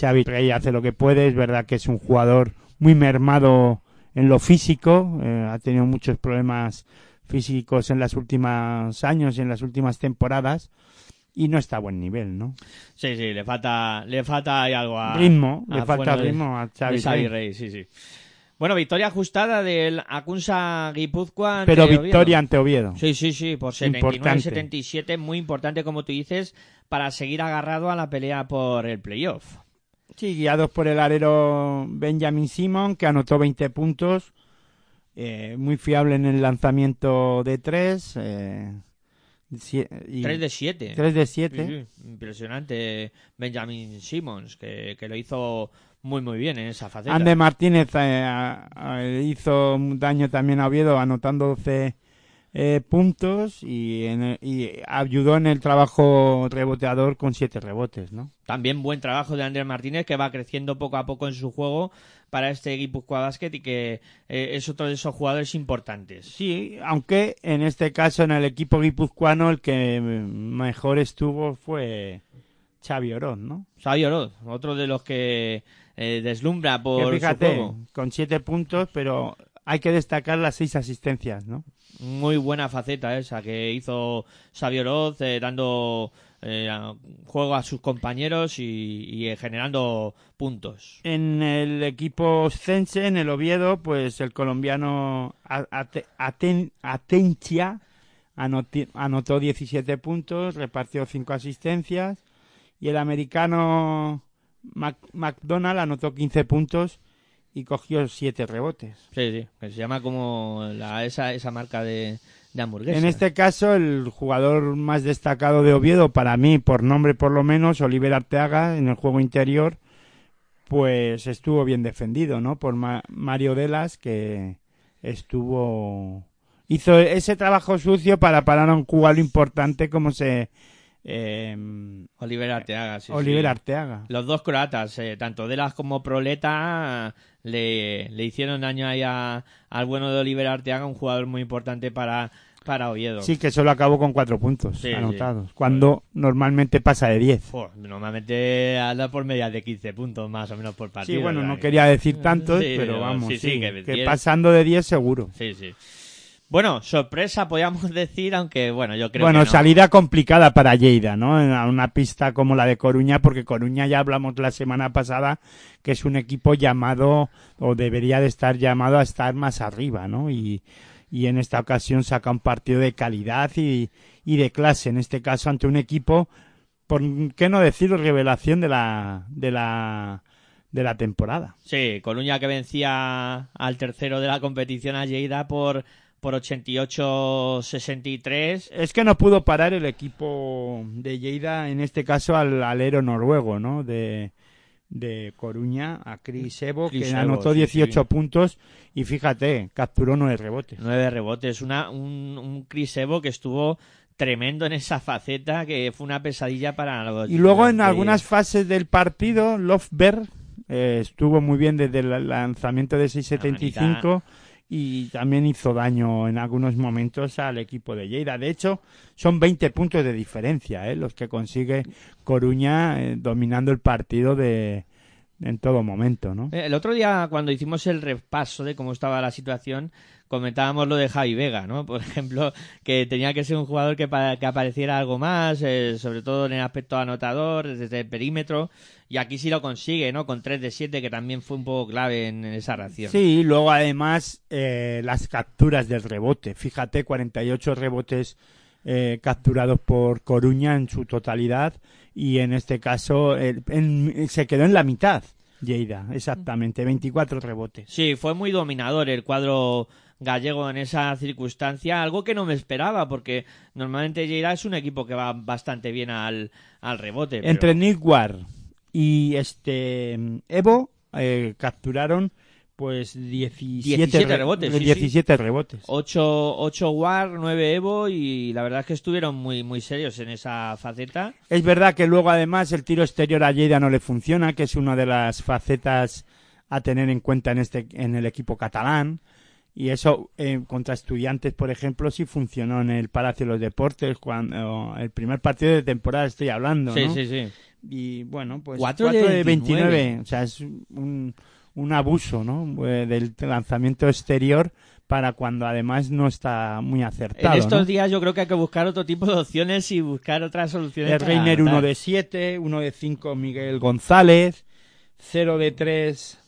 Xavi Rey hace lo que puede, es verdad que es un jugador muy mermado en lo físico, eh, ha tenido muchos problemas físicos en los últimos años y en las últimas temporadas y no está a buen nivel, ¿no? Sí, sí, le falta, le falta ahí algo a... ritmo, a le falta bueno ritmo a Xavi, Xavi Rey. Sí, sí. Bueno, victoria ajustada del Acunsa Guipúzcoa. Pero Oviedo. victoria ante Oviedo. Sí, sí, sí, por Importante. 79-77, muy importante, como tú dices, para seguir agarrado a la pelea por el playoff. Sí, guiados por el alero Benjamin Simon, que anotó 20 puntos. eh, muy fiable en el lanzamiento de 3. Eh, 3 de 7. 3 de 7. Impresionante Benjamin Simmons, que, que lo hizo muy, muy bien en esa faceta. Ander Martínez eh, hizo daño también a Oviedo anotando 12 eh, puntos y, en y ayudó en el trabajo reboteador con 7 rebotes, ¿no? También buen trabajo de Andrés Martínez, que va creciendo poco a poco en su juego para este Guipúzcoa Basket y que eh, es otro de esos jugadores importantes. Sí, aunque en este caso en el equipo guipuzcoano el que mejor estuvo fue Xavi Oroz, ¿no? Xavi Oroz, otro de los que eh, deslumbra Que por su fíjate, juego. con siete puntos, pero hay que destacar las seis asistencias, ¿no? Muy buena faceta esa que hizo Xavi Oroz, eh, dando eh, juego a sus compañeros y, y, eh, generando puntos. En el equipo Cense, en el Oviedo, pues el colombiano Aten- anotó 17 puntos, repartió 5 asistencias y el americano Mac- McDonald anotó 15 puntos y cogió 7 rebotes. Sí, sí, que se llama como la, esa, esa marca de, de hamburguesa. En este caso, el jugador más destacado de Oviedo, para mí, por nombre por lo menos, Oliver Arteaga, en el juego interior, pues estuvo bien defendido, ¿no? Por Ma- Mario Delas, que estuvo... Hizo ese trabajo sucio para parar a un jugador importante como se... eh, Oliver Arteaga, sí, Oliver sí. Arteaga. Los dos croatas, eh, tanto Delas como Proleta, le, le hicieron daño ahí a- al bueno de Oliver Arteaga, un jugador muy importante para, para Oviedo. Sí, que solo acabó con cuatro puntos Sí, anotados, cuando normalmente pasa de 10. Jo, normalmente anda por media de 15 puntos más o menos por partido. Sí, bueno, no que- quería decir tantos, Sí, pero vamos, que que diez- pasando de 10 seguro. Sí, sí. Bueno, sorpresa podríamos decir, aunque bueno, yo creo bueno, que no. salida complicada para Lleida, ¿no? En una pista como la de Coruña, porque Coruña ya hablamos la semana pasada que es un equipo llamado, o debería de estar llamado a estar más arriba, ¿no? Y, y en esta ocasión saca un partido de calidad y, y de clase, en este caso ante un equipo, por qué no decir revelación de la, de la, de la temporada. Sí, Coruña que vencía al tercero de la competición a Lleida por, por 88-63. Es que no pudo parar el equipo de Lleida, en este caso al alero noruego, ¿no? De, de Coruña, a Chris Evo, Chris que Evo, anotó sí, 18 sí. puntos y fíjate, capturó nueve rebotes. Nueve rebotes. Una, un, un Chris Evo que estuvo tremendo en esa faceta, que fue una pesadilla para los... Y luego en algunas fases del partido, Lofberg eh, estuvo muy bien desde el lanzamiento de 6.75 y también hizo daño en algunos momentos al equipo de Lleida. De hecho, son 20 puntos de diferencia eh, los que consigue Coruña eh, dominando el partido de en todo momento, ¿no? Eh, El otro día, cuando hicimos el repaso de cómo estaba la situación, comentábamos lo de Javi Vega, ¿no? Por ejemplo, que tenía que ser un jugador que, que apareciera algo más, eh, sobre todo en el aspecto anotador, desde el perímetro, y aquí sí lo consigue, ¿no? Con 3 de 7, que también fue un poco clave en, en esa reacción. Sí, luego además eh, las capturas del rebote. Fíjate, 48 rebotes eh, capturados por Coruña en su totalidad y en este caso el- en- se quedó en la mitad. Lleida, exactamente, 24 rebotes. Sí, fue muy dominador el cuadro gallego en esa circunstancia, algo que no me esperaba, porque normalmente Lleida es un equipo que va bastante bien al, al rebote. pero- Entre Nick Ward y este Evo eh, capturaron pues 17, 17 re- rebotes, sí, sí. 17 rebotes. 8, 8 War, 9 Evo y la verdad es que estuvieron muy, muy serios en esa faceta. Es verdad que luego además el tiro exterior a Lleida no le funciona, que es una de las facetas a tener en cuenta en este en el equipo catalán. Y eso eh, contra estudiantes, por ejemplo, sí funcionó en el Palacio de los Deportes, cuando el primer partido de temporada estoy hablando, Sí, ¿no? sí, sí. Y bueno, pues Cuatro 4 de de 29. 29. o sea, es un, un abuso, ¿no? Eh, Del lanzamiento exterior para cuando además no está muy acertado. En estos ¿no? días yo creo que hay que buscar otro tipo de opciones y buscar otras soluciones. El Reiner 1 anotar. de 7, 1 de 5 Miguel González, 0 de 3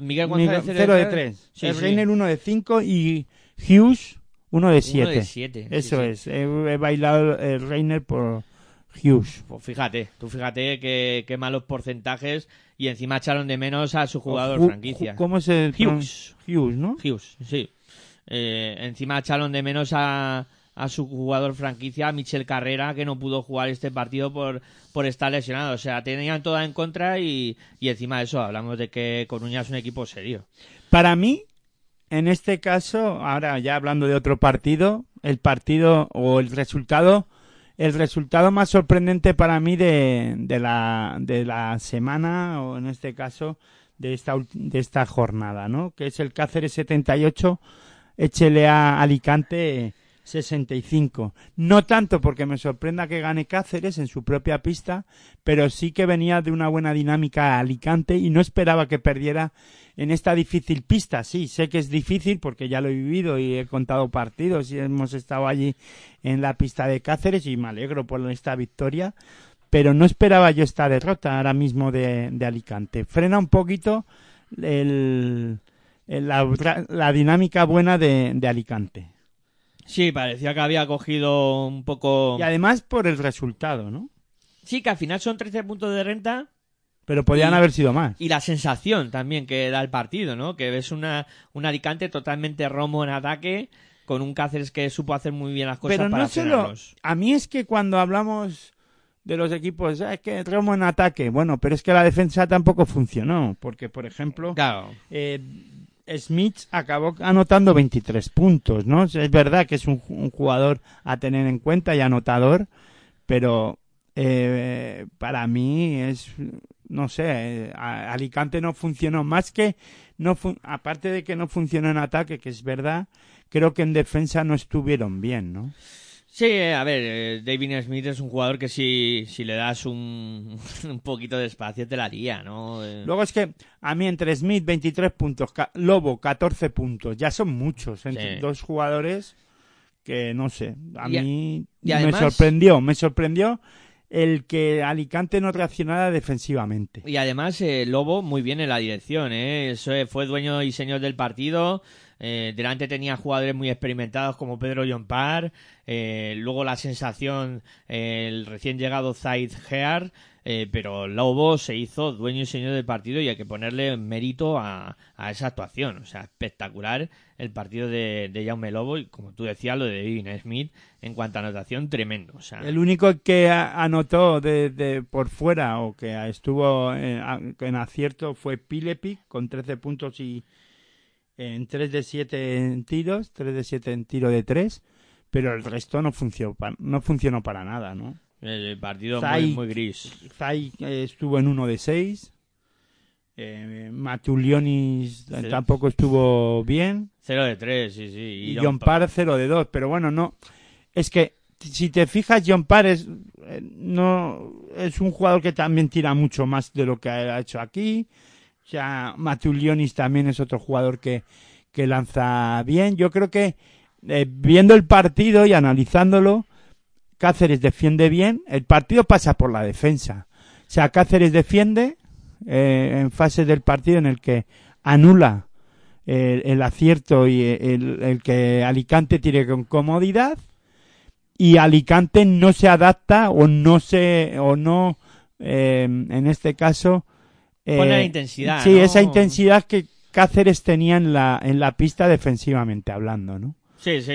Miguel González 0 de 3. Sí, el sí. Reiner 1 de 5 y Hughes 1 de Uno 7. de siete, sí, Eso sí. es, he, he bailado el Reiner por Hughes. Pues fíjate, tú fíjate que, qué malos porcentajes y encima echaron de menos a su jugador Ju- franquicia. ¿Cómo se Hughes. Hughes, ¿no? Hughes, sí. Eh, encima echaron de menos a, a su jugador franquicia, a Michel Carrera, que no pudo jugar este partido por, por estar lesionado. O sea, tenían toda en contra y, y encima de eso hablamos de que Coruña es un equipo serio. Para mí, en este caso, ahora ya hablando de otro partido, el partido o el resultado, el resultado más sorprendente para mí de, de, la, de la semana, o en este caso, de esta, de esta jornada, ¿no? Que es el Cáceres 78, HLA Alicante 65. No tanto porque me sorprenda que gane Cáceres en su propia pista, pero sí que venía de una buena dinámica Alicante y no esperaba que perdiera en esta difícil pista. Sí, sé que es difícil porque ya lo he vivido y he contado partidos y hemos estado allí en la pista de Cáceres y me alegro por esta victoria, pero no esperaba yo esta derrota ahora mismo de, de Alicante. Frena un poquito el, el- la, la dinámica buena de, de Alicante. Sí, parecía que había cogido un poco... Y además por el resultado, ¿no? Sí, que al final son 13 puntos de renta Pero podían Y- haber sido más. y la sensación también que da el partido, ¿no? Que ves una, un Alicante totalmente romo en ataque, con un Cáceres que supo hacer muy bien las cosas Pero para no solo. frenarlos. A mí es que cuando hablamos de los equipos, "Ah, es que Romo en ataque. Bueno, pero es que la defensa tampoco funcionó. Porque, por ejemplo, Claro. eh, Smith acabó anotando 23 puntos, ¿no? Es verdad que es un, un jugador a tener en cuenta y anotador, pero eh, para mí es, no sé, eh, a- Alicante no funcionó más que, no fun- aparte de que no funcionó en ataque, que es verdad, creo que en defensa no estuvieron bien, ¿no? Sí, eh, a ver, eh, David Smith es un jugador que si, si le das un, un poquito de espacio te la lía, ¿no? Luego es que a mí entre Smith 23 puntos, Lobo 14 puntos, ya son muchos entre Sí. dos jugadores que no sé, a Y a- mí y además- me sorprendió, me sorprendió el que Alicante no reaccionara defensivamente. Y además, eh, Lobo muy bien en la dirección, ¿eh? Eso, eh, fue dueño y señor del partido. Eh, delante tenía jugadores muy experimentados como Pedro. Eh, luego la sensación, el recién llegado Zaid Gear. Eh, pero Lobo se hizo dueño y señor del partido y hay que ponerle mérito a, a esa actuación. O sea, espectacular el partido de, de Jaume Lobo y como tú decías, lo de David Smith en cuanto a anotación, tremendo. O sea, El único que anotó de, por fuera o que estuvo en, a- en acierto fue Pilepic con 13 puntos y en 3 de 7 en tiros, 3 de 7 en tiro de 3, pero el resto no funcionó, no funcionó para nada, ¿no? El partido Zay- muy, muy gris. Zay estuvo en 1 de 6, eh, Matulionis tampoco estuvo bien, 0 de 3, sí, sí. y John John Parr 0 de 2, pero bueno, no. Es que si te fijas, John Parr es, eh, no, es un jugador que también tira mucho más de lo que ha hecho aquí. O sea, Matulionis también es otro jugador que, que lanza bien. Yo creo que eh, viendo el partido y analizándolo, Cáceres defiende bien. El partido pasa por la defensa. O sea, Cáceres defiende eh, en fases del partido en el que anula el, el acierto y el, el que Alicante tire con comodidad y Alicante no se adapta o no se o no eh, en este caso Pone la intensidad, Sí, ¿no? esa intensidad que Cáceres tenía en la, en la pista defensivamente hablando, ¿no? Sí, sí.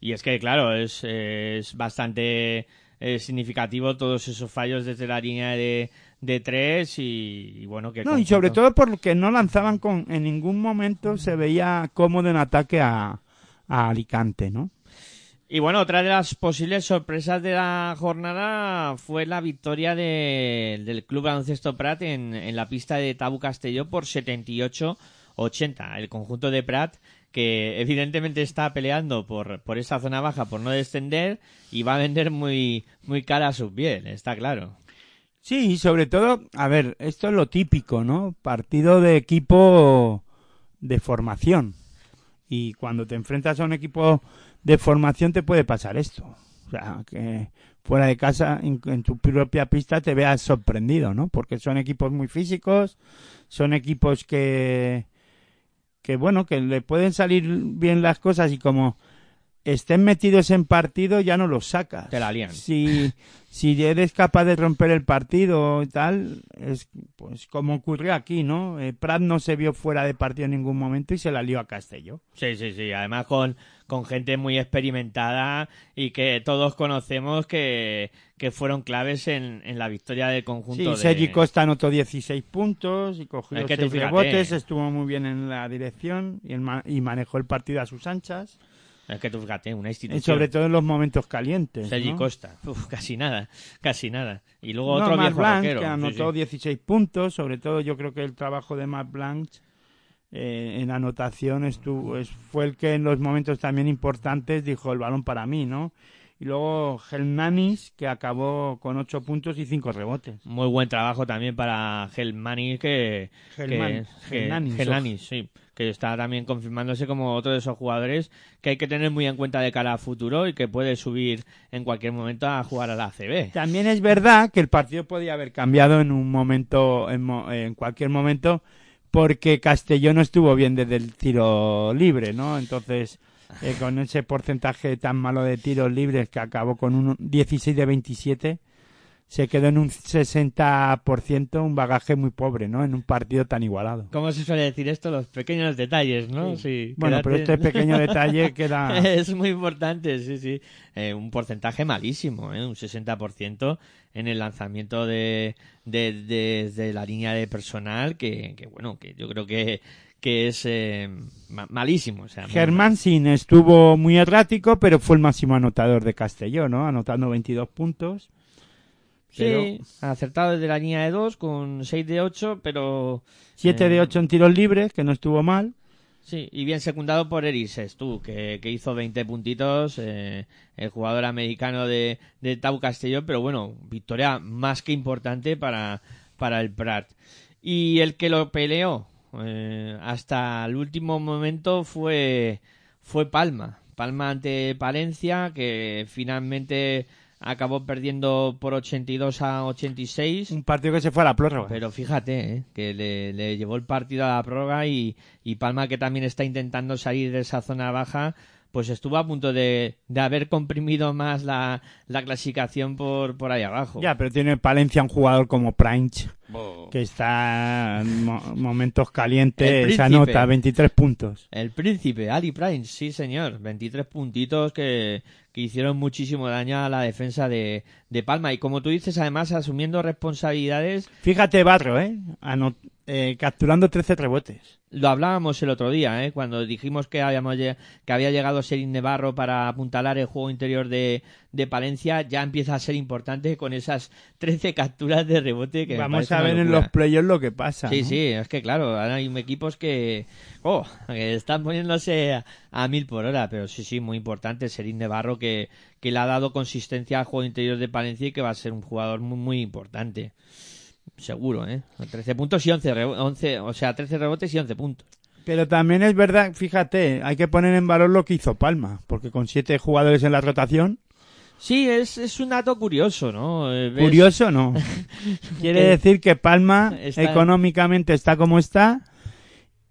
Y es que, claro, es, es bastante eh, significativo todos esos fallos desde la línea de, de tres y, y bueno, que... No, y sobre todo porque no lanzaban con, en ningún momento se veía cómodo en ataque a, a Alicante, ¿no? Y bueno, otra de las posibles sorpresas de la jornada fue la victoria de- del Club Baloncesto Prat en, en la pista de Tabu Castelló por 78-80. El conjunto de Prat que evidentemente está peleando por, por esa zona baja, por no descender, y va a vender muy, muy cara su piel, está claro. Sí, y sobre todo, a ver, esto es lo típico, ¿no? Partido de equipo de formación. Y cuando te enfrentas a un equipo de formación te puede pasar esto. O sea, que fuera de casa, en tu propia pista, te veas sorprendido, ¿no? Porque son equipos muy físicos, son equipos que, que bueno, que le pueden salir bien las cosas y como estén metidos en partido ya no los sacas. Te la lían. Si, si eres capaz de romper el partido y tal, es pues como ocurrió aquí, ¿no? Eh, Prat no se vio fuera de partido en ningún momento y se la lió a Castelló. Sí, sí, sí. Además con, con gente muy experimentada y que todos conocemos que, que fueron claves en, en la victoria del Sí, conjunto de... Sergi Costa anotó 16 puntos y cogió Es que tú 6 fíjate. rebotes, estuvo muy bien en la dirección y, el y manejó el partido a sus anchas, Es que tú fíjate, una y institución. sobre todo en los momentos calientes. Sergi ¿no? Costa. Uf, casi nada, casi nada. Y luego No, otro Matt viejo Blanc, rockero. que Sí, anotó sí. 16 puntos, sobre todo yo creo que el trabajo de Matt Blanc eh, en anotación estuvo, es- fue el que en los momentos también importantes dijo el balón para mí, ¿no? Y luego Helnanis, que acabó con 8 puntos y 5 rebotes. Muy buen trabajo también para Helmani que... Sí. Que está también confirmándose como otro de esos jugadores que hay que tener muy en cuenta de cara a futuro y que puede subir en cualquier momento a jugar a la ACB. También es verdad que el partido podía haber cambiado en un momento, en, en cualquier momento, porque Castellón no estuvo bien desde el tiro libre, ¿no? Entonces, eh, con ese porcentaje tan malo de tiros libres que acabó con un 16 de 27, se quedó en un 60%, un bagaje muy pobre, ¿no? En un partido tan igualado. ¿Cómo se suele decir esto? Los pequeños detalles, ¿no? Sí. Bueno, pero este pequeño detalle queda... es muy importante, sí, sí. Eh, un porcentaje malísimo, ¿eh? un 60% en el lanzamiento de, de, de- de la línea de personal, que, que bueno, que yo creo que, que es eh, ma- malísimo. O sea, Germán Sin estuvo muy errático, pero fue el máximo anotador de Castellón, ¿no? Anotando 22 puntos. Pero Sí, acertado desde la línea de 2 con 6 de 8, pero 7 Eh, de 8 en tiros libres, que no estuvo mal. sí, y bien secundado por Erises, tú, que, que hizo 20 puntitos, eh, el jugador americano de, de Tau Castellón, pero bueno, victoria más que importante para, para el Prat. Y el que lo peleó eh, hasta el último momento fue, fue Palma. Palma ante Palencia, que finalmente acabó perdiendo por 82 a 86. Un partido que se fue a la prórroga. Pero fíjate, ¿eh? que le, le llevó el partido a la prórroga y, y Palma, que también está intentando salir de esa zona baja, pues estuvo a punto de, de haber comprimido más la, la clasificación por, por ahí abajo. Ya, pero tiene en Palencia un jugador como Pranch, Bo- que está en mo- momentos calientes, se anota 23 puntos. El príncipe, Ali Prince, sí señor, 23 puntitos que, que hicieron muchísimo daño a la defensa de, de Palma. Y como tú dices, además asumiendo responsabilidades Fíjate, Barro, ¿eh? Eh, capturando 13 rebotes. Lo hablábamos el otro día, ¿eh? cuando dijimos que, habíamos, que había llegado Serín Nevarro para apuntalar el juego interior de, de Palencia, ya empieza a ser importante con esas 13 capturas de rebote que Vamos a ver en los playoffs lo que pasa. Sí, ¿no? sí, es que claro, ahora hay equipos que, oh, que están poniéndose a, a mil por hora, pero sí, sí, muy importante Serín Nevarro que, que le ha dado consistencia al juego interior de Palencia y que va a ser un jugador muy, muy importante. Seguro, ¿eh? 13 puntos y 11, rebo- 11 o sea, 13 rebotes y 11 puntos. Pero también es verdad, fíjate, hay que poner en valor lo que hizo Palma, porque con siete jugadores en la rotación, Sí, es, es un dato curioso, ¿no? Eh, ves- curioso no. Quiere decir que Palma Está- económicamente está como está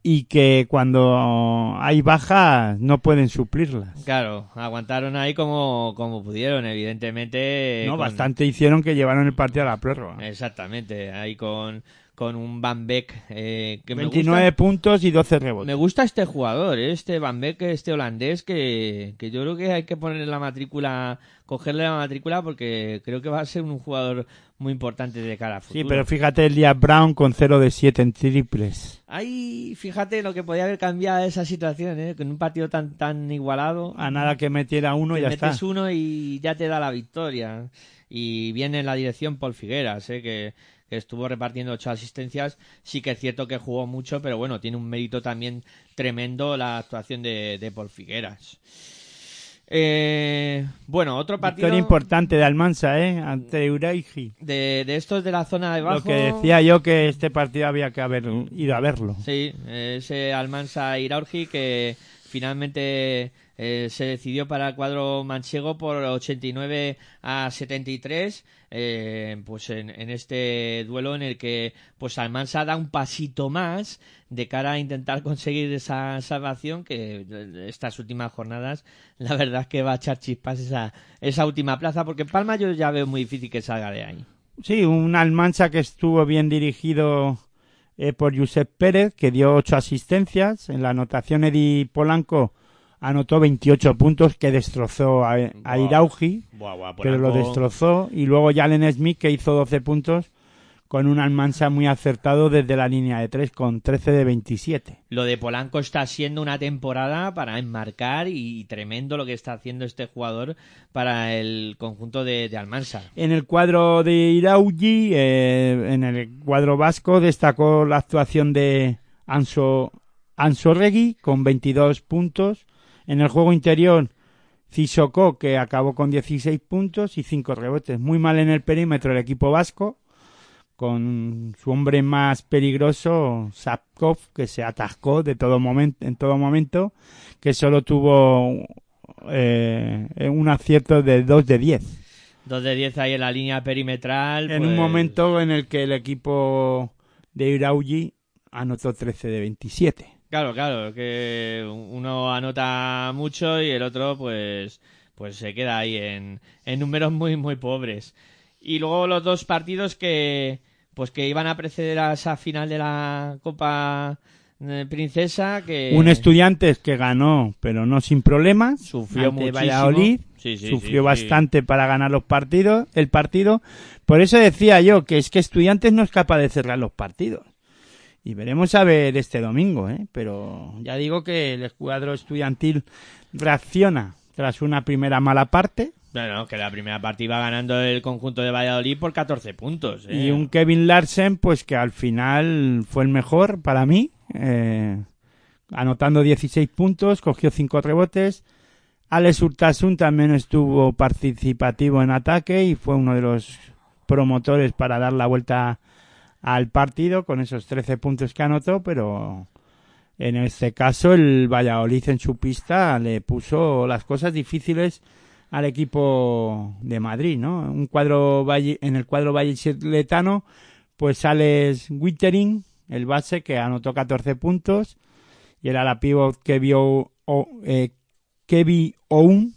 y que cuando hay bajas no pueden suplirlas. Claro, aguantaron ahí como, como pudieron, evidentemente. no, con- bastante hicieron que llevaron el partido a la prórroga. Exactamente, ahí con, con un Van Beek eh, que me 29 gusta. puntos y 12 rebotes. Me gusta este jugador, eh, este Van Beek, este holandés, que, que yo creo que hay que ponerle la matrícula, cogerle la matrícula porque creo que va a ser un jugador muy importante de cara a futuro. Sí, pero fíjate el día Brown con 0 de 7 en triples. Ahí, fíjate lo que podía haber cambiado esa situación, ¿eh? Con un partido tan, tan igualado. A nada que metiera uno te ya metes está. uno y ya te da la victoria. Y viene en la dirección Paul Figueras, ¿eh? que estuvo repartiendo ocho asistencias. Sí que es cierto que jugó mucho, pero bueno, tiene un mérito también tremendo la actuación de, de Paul Figueras. Eh, bueno, otro partido Victoria importante de Almansa, ¿eh? Ante Uraiji. de, de estos de la zona de abajo. Lo que decía yo que este partido había que haber ido a verlo. Sí, ese Almansa Iraurgi que finalmente eh, se decidió para el cuadro manchego por 89 a 73 eh, pues en, en este duelo en el que pues Almansa da un pasito más de cara a intentar conseguir esa salvación que eh, estas últimas jornadas la verdad es que va a echar chispas esa, esa última plaza porque Palma yo ya veo muy difícil que salga de ahí. Sí, un Almansa que estuvo bien dirigido eh, por Josep Pérez, que dio ocho asistencias. En la anotación Edi Polanco anotó 28 puntos que destrozó a, a Buah. Irauji, Buah, buah, pero lo destrozó. Y luego Jalen Smith que hizo 12 puntos con un Almansa muy acertado desde la línea de 3 con 13 de 27. Lo de Polanco está siendo una temporada para enmarcar y, tremendo lo que está haciendo este jugador para el conjunto de, de Almansa. En el cuadro de Irauji, eh, en el cuadro vasco, destacó la actuación de Anso, Anso Regui con 22 puntos. En el juego interior, Cisocó, que acabó con 16 puntos y 5 rebotes. Muy mal en el perímetro el equipo vasco, con su hombre más peligroso, Sapkov, que se atascó de todo momento, en todo momento, que solo tuvo eh, un acierto de 2 de 10 2 de 10 ahí en la línea perimetral. en pues, un momento en el que el equipo de Irauji anotó 13 de 27. Claro, claro, que uno anota mucho y el otro pues, pues se queda ahí en, en números muy, muy pobres. Y luego los dos partidos que, pues que iban a preceder a esa final de la Copa eh, Princesa que... Un estudiante que ganó, pero no sin problemas, Sufrió muchísimo. Valladolid, Sí, sí, sufrió sí, bastante para ganar los partidos, el partido. Por eso decía yo que es que estudiantes no es capaz de cerrar los partidos. Y veremos a ver este domingo, ¿eh? Pero ya digo que el cuadro estudiantil reacciona tras una primera mala parte Bueno, que la primera parte iba ganando el conjunto de Valladolid por 14 puntos. ¿eh? Y un Kevin Larsen, pues que al final fue el mejor para mí, eh, anotando 16 puntos, cogió 5 rebotes. Alex Urtasun también estuvo participativo en ataque y fue uno de los promotores para dar la vuelta al partido con esos 13 puntos que anotó, pero en este caso el Valladolid en su pista le puso las cosas difíciles al equipo de Madrid, ¿no? Un cuadro valle, en el cuadro vallisoletano, pues Alex Wittering, el base que anotó 14 puntos, y era la pivot que vio eh, Kevin Oun,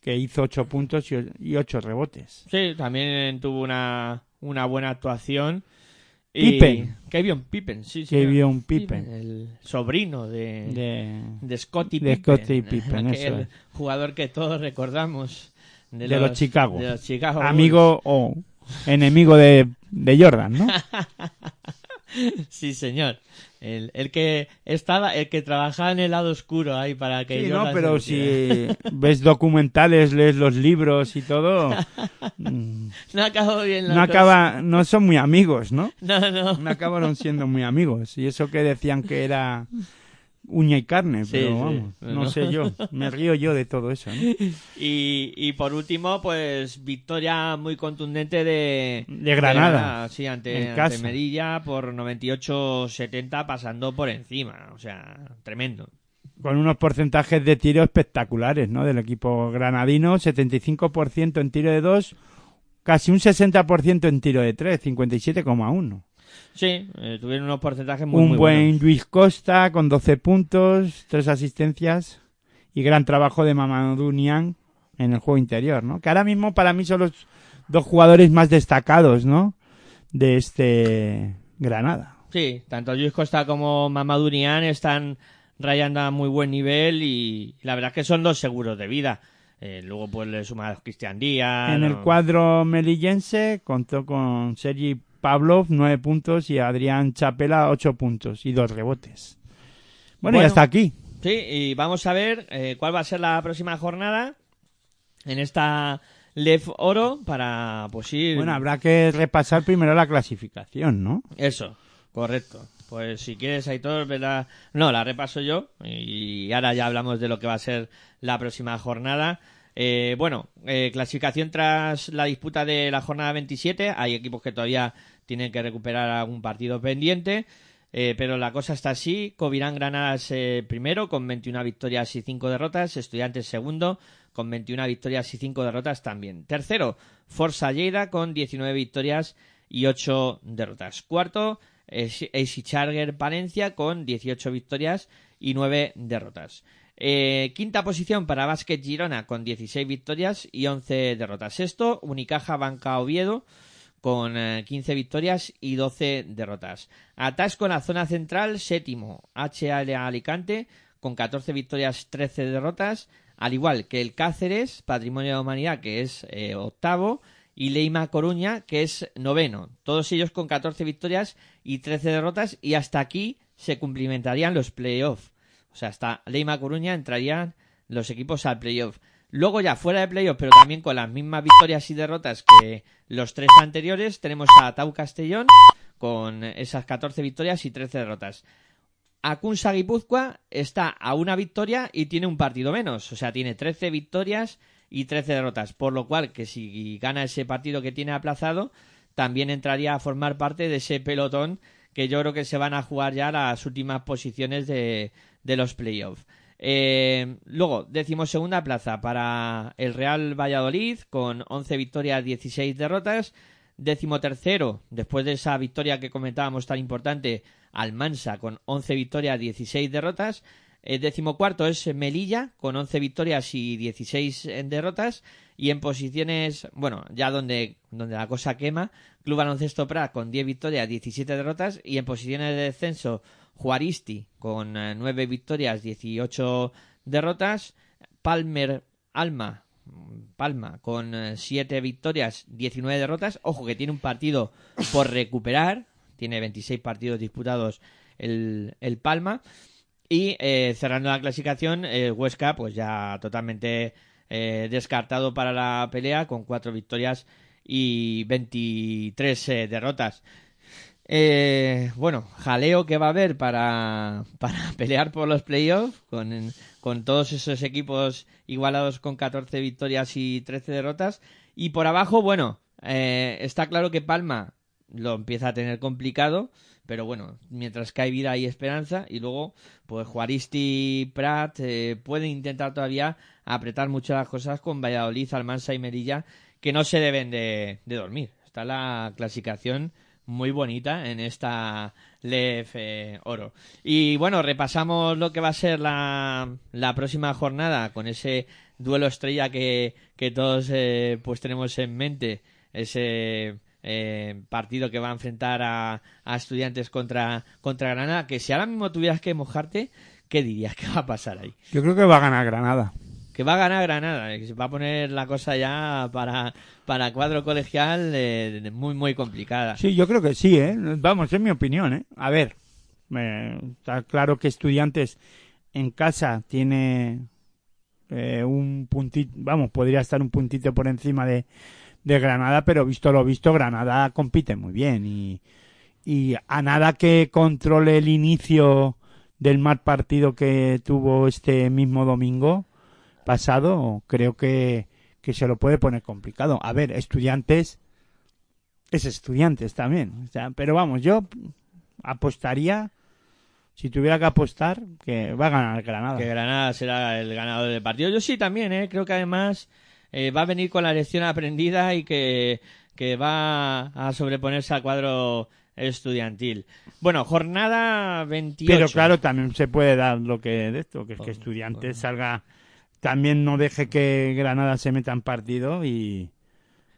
que hizo 8 puntos y 8 rebotes. Sí, también tuvo una, una buena actuación. Pippen. Kevin Pippen, sí, sí. Kevin Pippen. El sobrino de, De, de Scottie de Pippen. Scottie Pippen, aquel eso es. jugador que todos recordamos. De, De los Chicago. de los Chicago Bulls. amigo o enemigo de, de Jordan, ¿no? Sí, señor. El, el que estaba, el que trabajaba en el lado oscuro ahí para que Sí, Jordan no, pero si ves documentales, lees los libros y todo, No acabó bien la no cosa. acaba, no son muy amigos, ¿no? No, no. No acabaron siendo muy amigos. Y eso que decían que era uña y carne, Sí, pero vamos, no no. sé yo, me río yo de todo eso, ¿no? Y, y por último, pues victoria muy contundente de, De Granada, sí, ante, ante casa. Melilla por 98-70 pasando por encima. O sea, tremendo. Con unos porcentajes de tiro espectaculares, ¿no? Del equipo granadino, 75% en tiro de dos, casi un 60% en tiro de tres, 57,1. Sí, eh, tuvieron unos porcentajes muy, un muy buen buenos. Luis Costa con 12 puntos, 3 asistencias y gran trabajo de Mamadou Niang en el juego interior, ¿no? Que ahora mismo para mí son los dos jugadores más destacados, ¿no? De este Granada. Sí, tanto Luis Costa como Mamadou están rayando a muy buen nivel y la verdad es que son dos seguros de vida. Eh, luego pues le suma a Cristian Díaz. En el cuadro melillense contó con Sergi Pavlov, nueve puntos, y Adrián Chapela, ocho puntos y dos rebotes. Bueno, Bueno. y hasta aquí. Sí, y vamos a ver eh, cuál va a ser la próxima jornada en esta Lef Oro para pues ir... Bueno, habrá que repasar primero la clasificación, ¿no? Eso, correcto. Pues si quieres, Aitor, ¿verdad? No, la repaso yo y ahora ya hablamos de lo que va a ser la próxima jornada. Eh, bueno, eh, clasificación tras la disputa de la jornada 27. Hay equipos que todavía tienen que recuperar algún partido pendiente. eh, pero la cosa está así. Covirán Granadas eh, primero con 21 victorias y 5 derrotas. Estudiantes segundo con 21 victorias y 5 derrotas también. Tercero, Forza Lleida con 19 victorias y 8 derrotas. Cuarto, AC Charger Palencia con 18 victorias y 9 derrotas. Eh, quinta posición para Basket Girona con 16 victorias y 11 derrotas. Sexto, Unicaja Banca Oviedo con eh, 15 victorias y 12 derrotas. Atasco en la zona central, séptimo, HL Alicante con 14 victorias, 13 derrotas, al igual que el Cáceres, Patrimonio de la Humanidad, que es eh, octavo, y Leima Coruña, que es noveno. Todos ellos con 14 victorias y 13 derrotas, y hasta aquí se cumplimentarían los playoffs. O sea, hasta Leima Coruña entrarían los equipos al playoff. Luego ya fuera de playoff, pero también con las mismas victorias y derrotas que los tres anteriores, tenemos a Tau Castellón con esas 14 victorias y 13 derrotas. Acunsa Guipúzcoa está a una victoria y tiene un partido menos, o sea, tiene 13 victorias y 13 derrotas, por lo cual que si gana ese partido que tiene aplazado, también entraría a formar parte de ese pelotón que yo creo que se van a jugar ya las últimas posiciones de, de los playoffs. Eh, luego, decimosegunda plaza para el Real Valladolid con 11 victorias, 16 derrotas. Décimo tercero, después de esa victoria que comentábamos tan importante, Almansa con 11 victorias, 16 derrotas. El décimo cuarto es Melilla con 11 victorias y 16 en derrotas. Y en posiciones, bueno, ya donde, donde la cosa quema, Club Baloncesto Prat con 10 victorias, 17 derrotas. Y en posiciones de descenso, Juaristi con eh, 9 victorias, 18 derrotas. Palmer Alma Palma con 7 victorias, 19 derrotas. Ojo que tiene un partido por recuperar. Tiene 26 partidos disputados el, el Palma. Y eh, cerrando la clasificación, Huesca, pues ya totalmente eh, descartado para la pelea con 4 victorias y 23 eh, derrotas. Eh, bueno, jaleo que va a haber para, para pelear por los playoffs con, con todos esos equipos igualados con 14 victorias y 13 derrotas. Y por abajo, bueno, eh, está claro que Palma lo empieza a tener complicado, pero bueno, mientras que hay vida hay esperanza. Y luego, pues Juaristi Prat eh, pueden intentar todavía apretar mucho las cosas con Valladolid, Almansa y Merilla, que no se deben de, de dormir. Está la clasificación muy bonita en esta LEF Oro. Y bueno, repasamos lo que va a ser la, la próxima jornada con ese duelo estrella que, que todos eh, pues tenemos en mente, ese eh, partido que va a enfrentar a, a estudiantes contra, contra Granada, que si ahora mismo tuvieras que mojarte, ¿qué dirías que va a pasar ahí? Yo creo que va a ganar Granada. Va a ganar Granada, que se va a poner la cosa ya para, para cuadro colegial eh, muy, muy complicada. Sí, yo creo que sí, ¿eh? Vamos, es mi opinión, ¿eh? A ver, eh, está claro que Estudiantes en casa tiene eh, un puntito, vamos, podría estar un puntito por encima de, Granada, pero visto lo visto, Granada compite muy bien y a nada que controle el inicio del mal partido que tuvo este mismo domingo pasado, creo que, que se lo puede poner complicado. A ver, estudiantes es estudiantes también. O sea, pero vamos, yo apostaría, si tuviera que apostar, que va a ganar Granada. que Granada será el ganador del partido. Yo sí también, ¿eh? creo que además eh, va a venir con la lección aprendida y que, que va a sobreponerse al cuadro estudiantil. Bueno, jornada 28. Pero claro, también se puede dar lo que de esto, que es que estudiantes salga, también no deje que Granada se meta en partido y...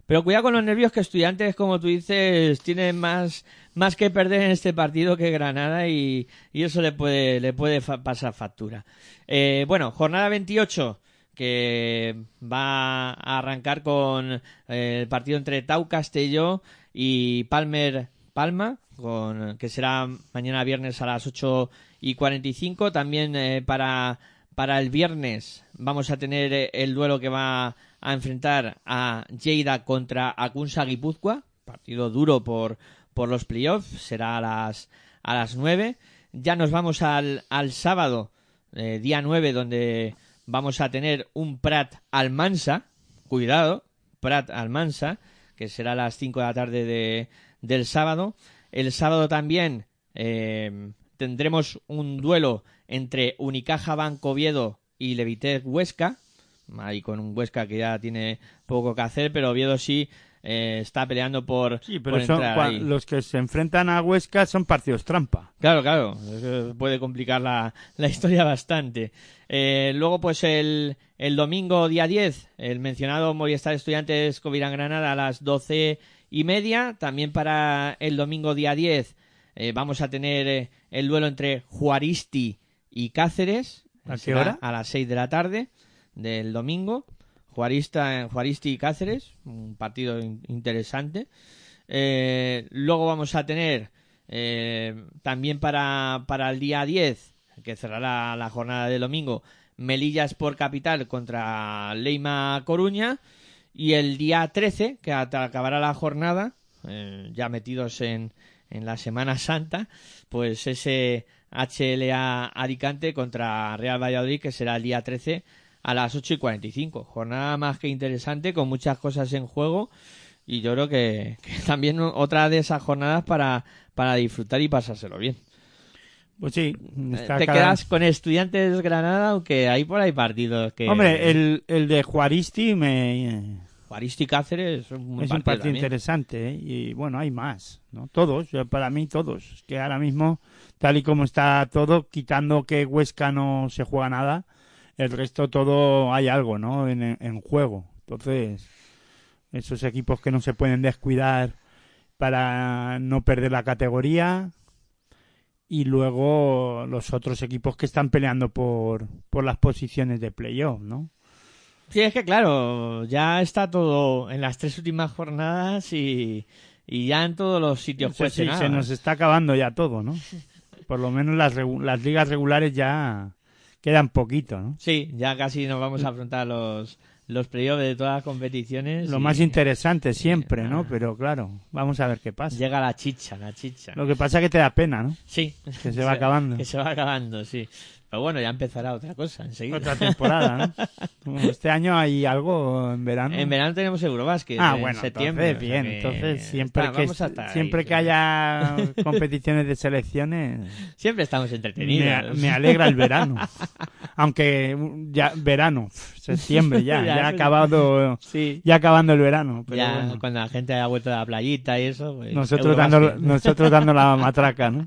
Pero cuidado con los nervios que estudiantes, como tú dices, tienen más, más que perder en este partido que Granada y, y eso le puede, le puede pasar factura. Eh, bueno, jornada 28 que va a arrancar con eh, el partido entre Tau Castelló y Palmer Palma, con, que será mañana viernes a las 8 y 45. También eh, para, para el viernes vamos a tener eh, el duelo que va a enfrentar a Lleida contra Acunsa Guipúzcoa, partido duro por, por los playoffs, será a las, a las 9. Ya nos vamos al, al sábado, eh, día 9, donde vamos a tener un Prat Almansa, cuidado, Prat Almansa, que será a las 5 de la tarde de, del sábado. El sábado también eh, tendremos un duelo entre Unicaja Banco Oviedo y Levitec Huesca, ahí con un Huesca que ya tiene poco que hacer, pero Oviedo sí eh, está peleando por, Sí, pero por son, ahí. los que se enfrentan a Huesca son partidos trampa. Claro, claro, puede complicar la, la historia bastante. Eh, luego, pues el, el domingo día 10, el mencionado Movistar Estudiantes Covirán Granada a las doce y media. También para el domingo día 10 eh, vamos a tener el duelo entre Juaristi y Cáceres. ¿A qué Será hora? A las 6 de la tarde del domingo. Juarista, Juaristi y Cáceres, un partido in- interesante. Eh, luego vamos a tener eh, también para, para el día 10, que cerrará la jornada del domingo, Melillas por Capital contra Leima Coruña. Y el día 13, que acabará la jornada, eh, ya metidos en, en la Semana Santa, pues ese HLA Alicante contra Real Valladolid, que será el día 13 a las 8 y 45. Jornada más que interesante, con muchas cosas en juego. Y yo creo que, que también otra de esas jornadas para, para disfrutar y pasárselo bien. Pues sí, está Eh, Te cada- quedas con Estudiantes Granada, aunque hay por ahí partidos que... Hombre, el, el de Juaristi me, Juaristi Cáceres es un es partido un partido también. interesante ¿eh? y bueno, hay más, ¿no? Todos, para mí todos. Es que ahora mismo, tal y como está todo, quitando que Huesca no se juega nada, el resto todo hay algo, ¿no? En, en juego. Entonces, esos equipos que no se pueden descuidar para no perder la categoría y luego los otros equipos que están peleando por, por las posiciones de playoff, ¿no? Sí, es que claro, ya está todo en las tres últimas jornadas y, y ya en todos los sitios Sí, sí, se nos está acabando ya todo, ¿no? Por lo menos las, las ligas regulares ya quedan poquito, ¿no? Sí, ya casi nos vamos a afrontar los, los playoffs de todas las competiciones. Lo y más interesante siempre, ah. ¿no? Pero claro, vamos a ver qué pasa. Llega la chicha, la chicha. Lo que pasa es que te da pena, ¿no? Sí. Que se va acabando. Que se va acabando, sí. Pero bueno, ya empezará otra cosa enseguida. Otra temporada, ¿no? Este año hay algo en verano. En verano tenemos Eurobasket. Ah, en bueno, septiembre. entonces bien. que Entonces siempre está- que estar ahí, siempre que haya competiciones de selecciones Siempre estamos me, entretenidos. me alegra el verano. Aunque ya verano, septiembre ya, Ya, ya ha acabado Sí. ya acabando el verano, pero ya bueno. cuando la gente haya vuelto a la playita y eso, pues, nosotros dando nosotros dando la matraca, ¿no?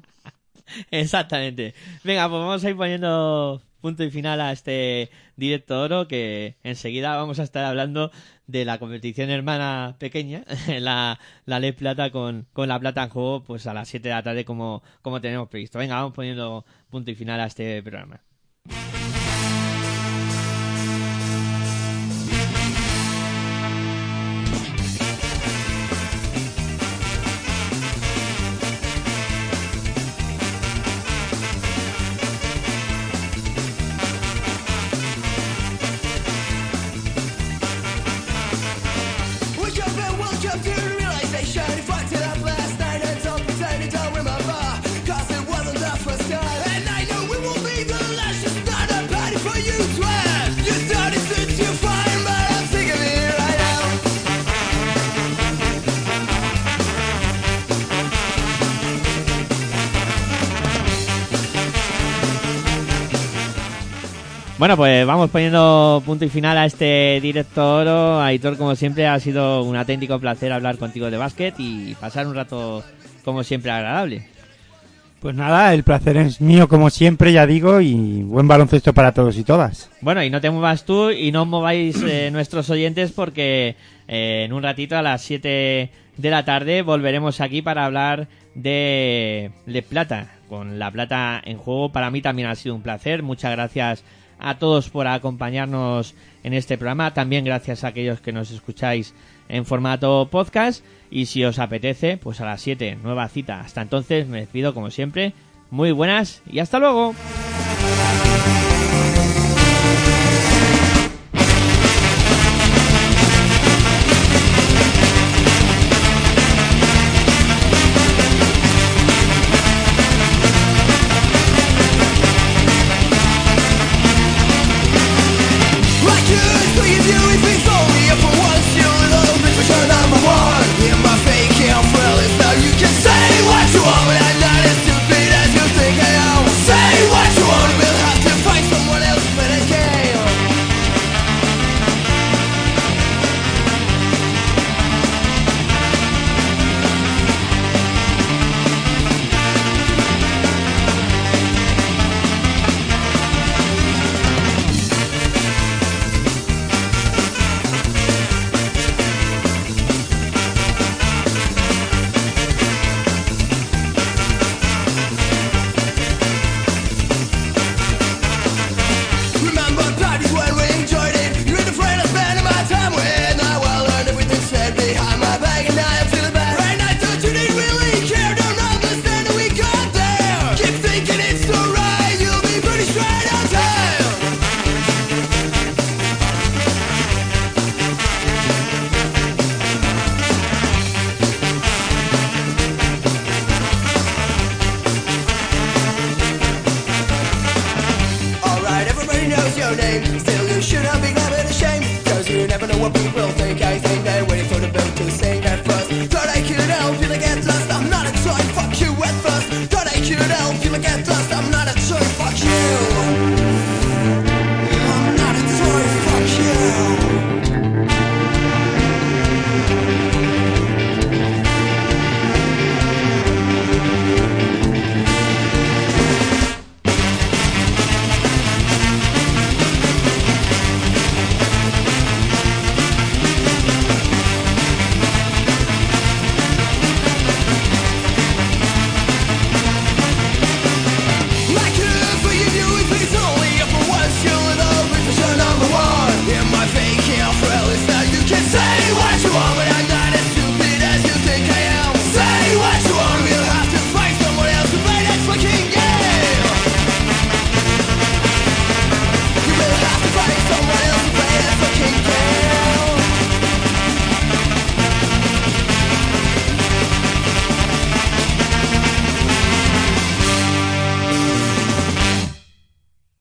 Exactamente. Venga, pues vamos a ir poniendo punto y final a este directo oro que enseguida vamos a estar hablando de la competición hermana pequeña, la, la Ley Plata con, con la Plata en juego pues a las 7 de la tarde como, como tenemos previsto. Venga, vamos poniendo punto y final a este programa. Bueno, pues vamos poniendo punto y final a este directo oro. Aitor, como siempre, ha sido un auténtico placer hablar contigo de básquet y pasar un rato, como siempre, agradable. Pues nada, el placer es mío como siempre, ya digo, y buen baloncesto para todos y todas. Bueno, y no te muevas tú y no mováis eh, nuestros oyentes porque eh, en un ratito a las 7 de la tarde volveremos aquí para hablar de, de plata. Con la plata en juego, para mí también ha sido un placer. Muchas gracias a todos por acompañarnos en este programa. También gracias a aquellos que nos escucháis en formato podcast. Y si os apetece, pues a las 7, nueva cita. Hasta entonces me despido como siempre. Muy buenas y hasta luego.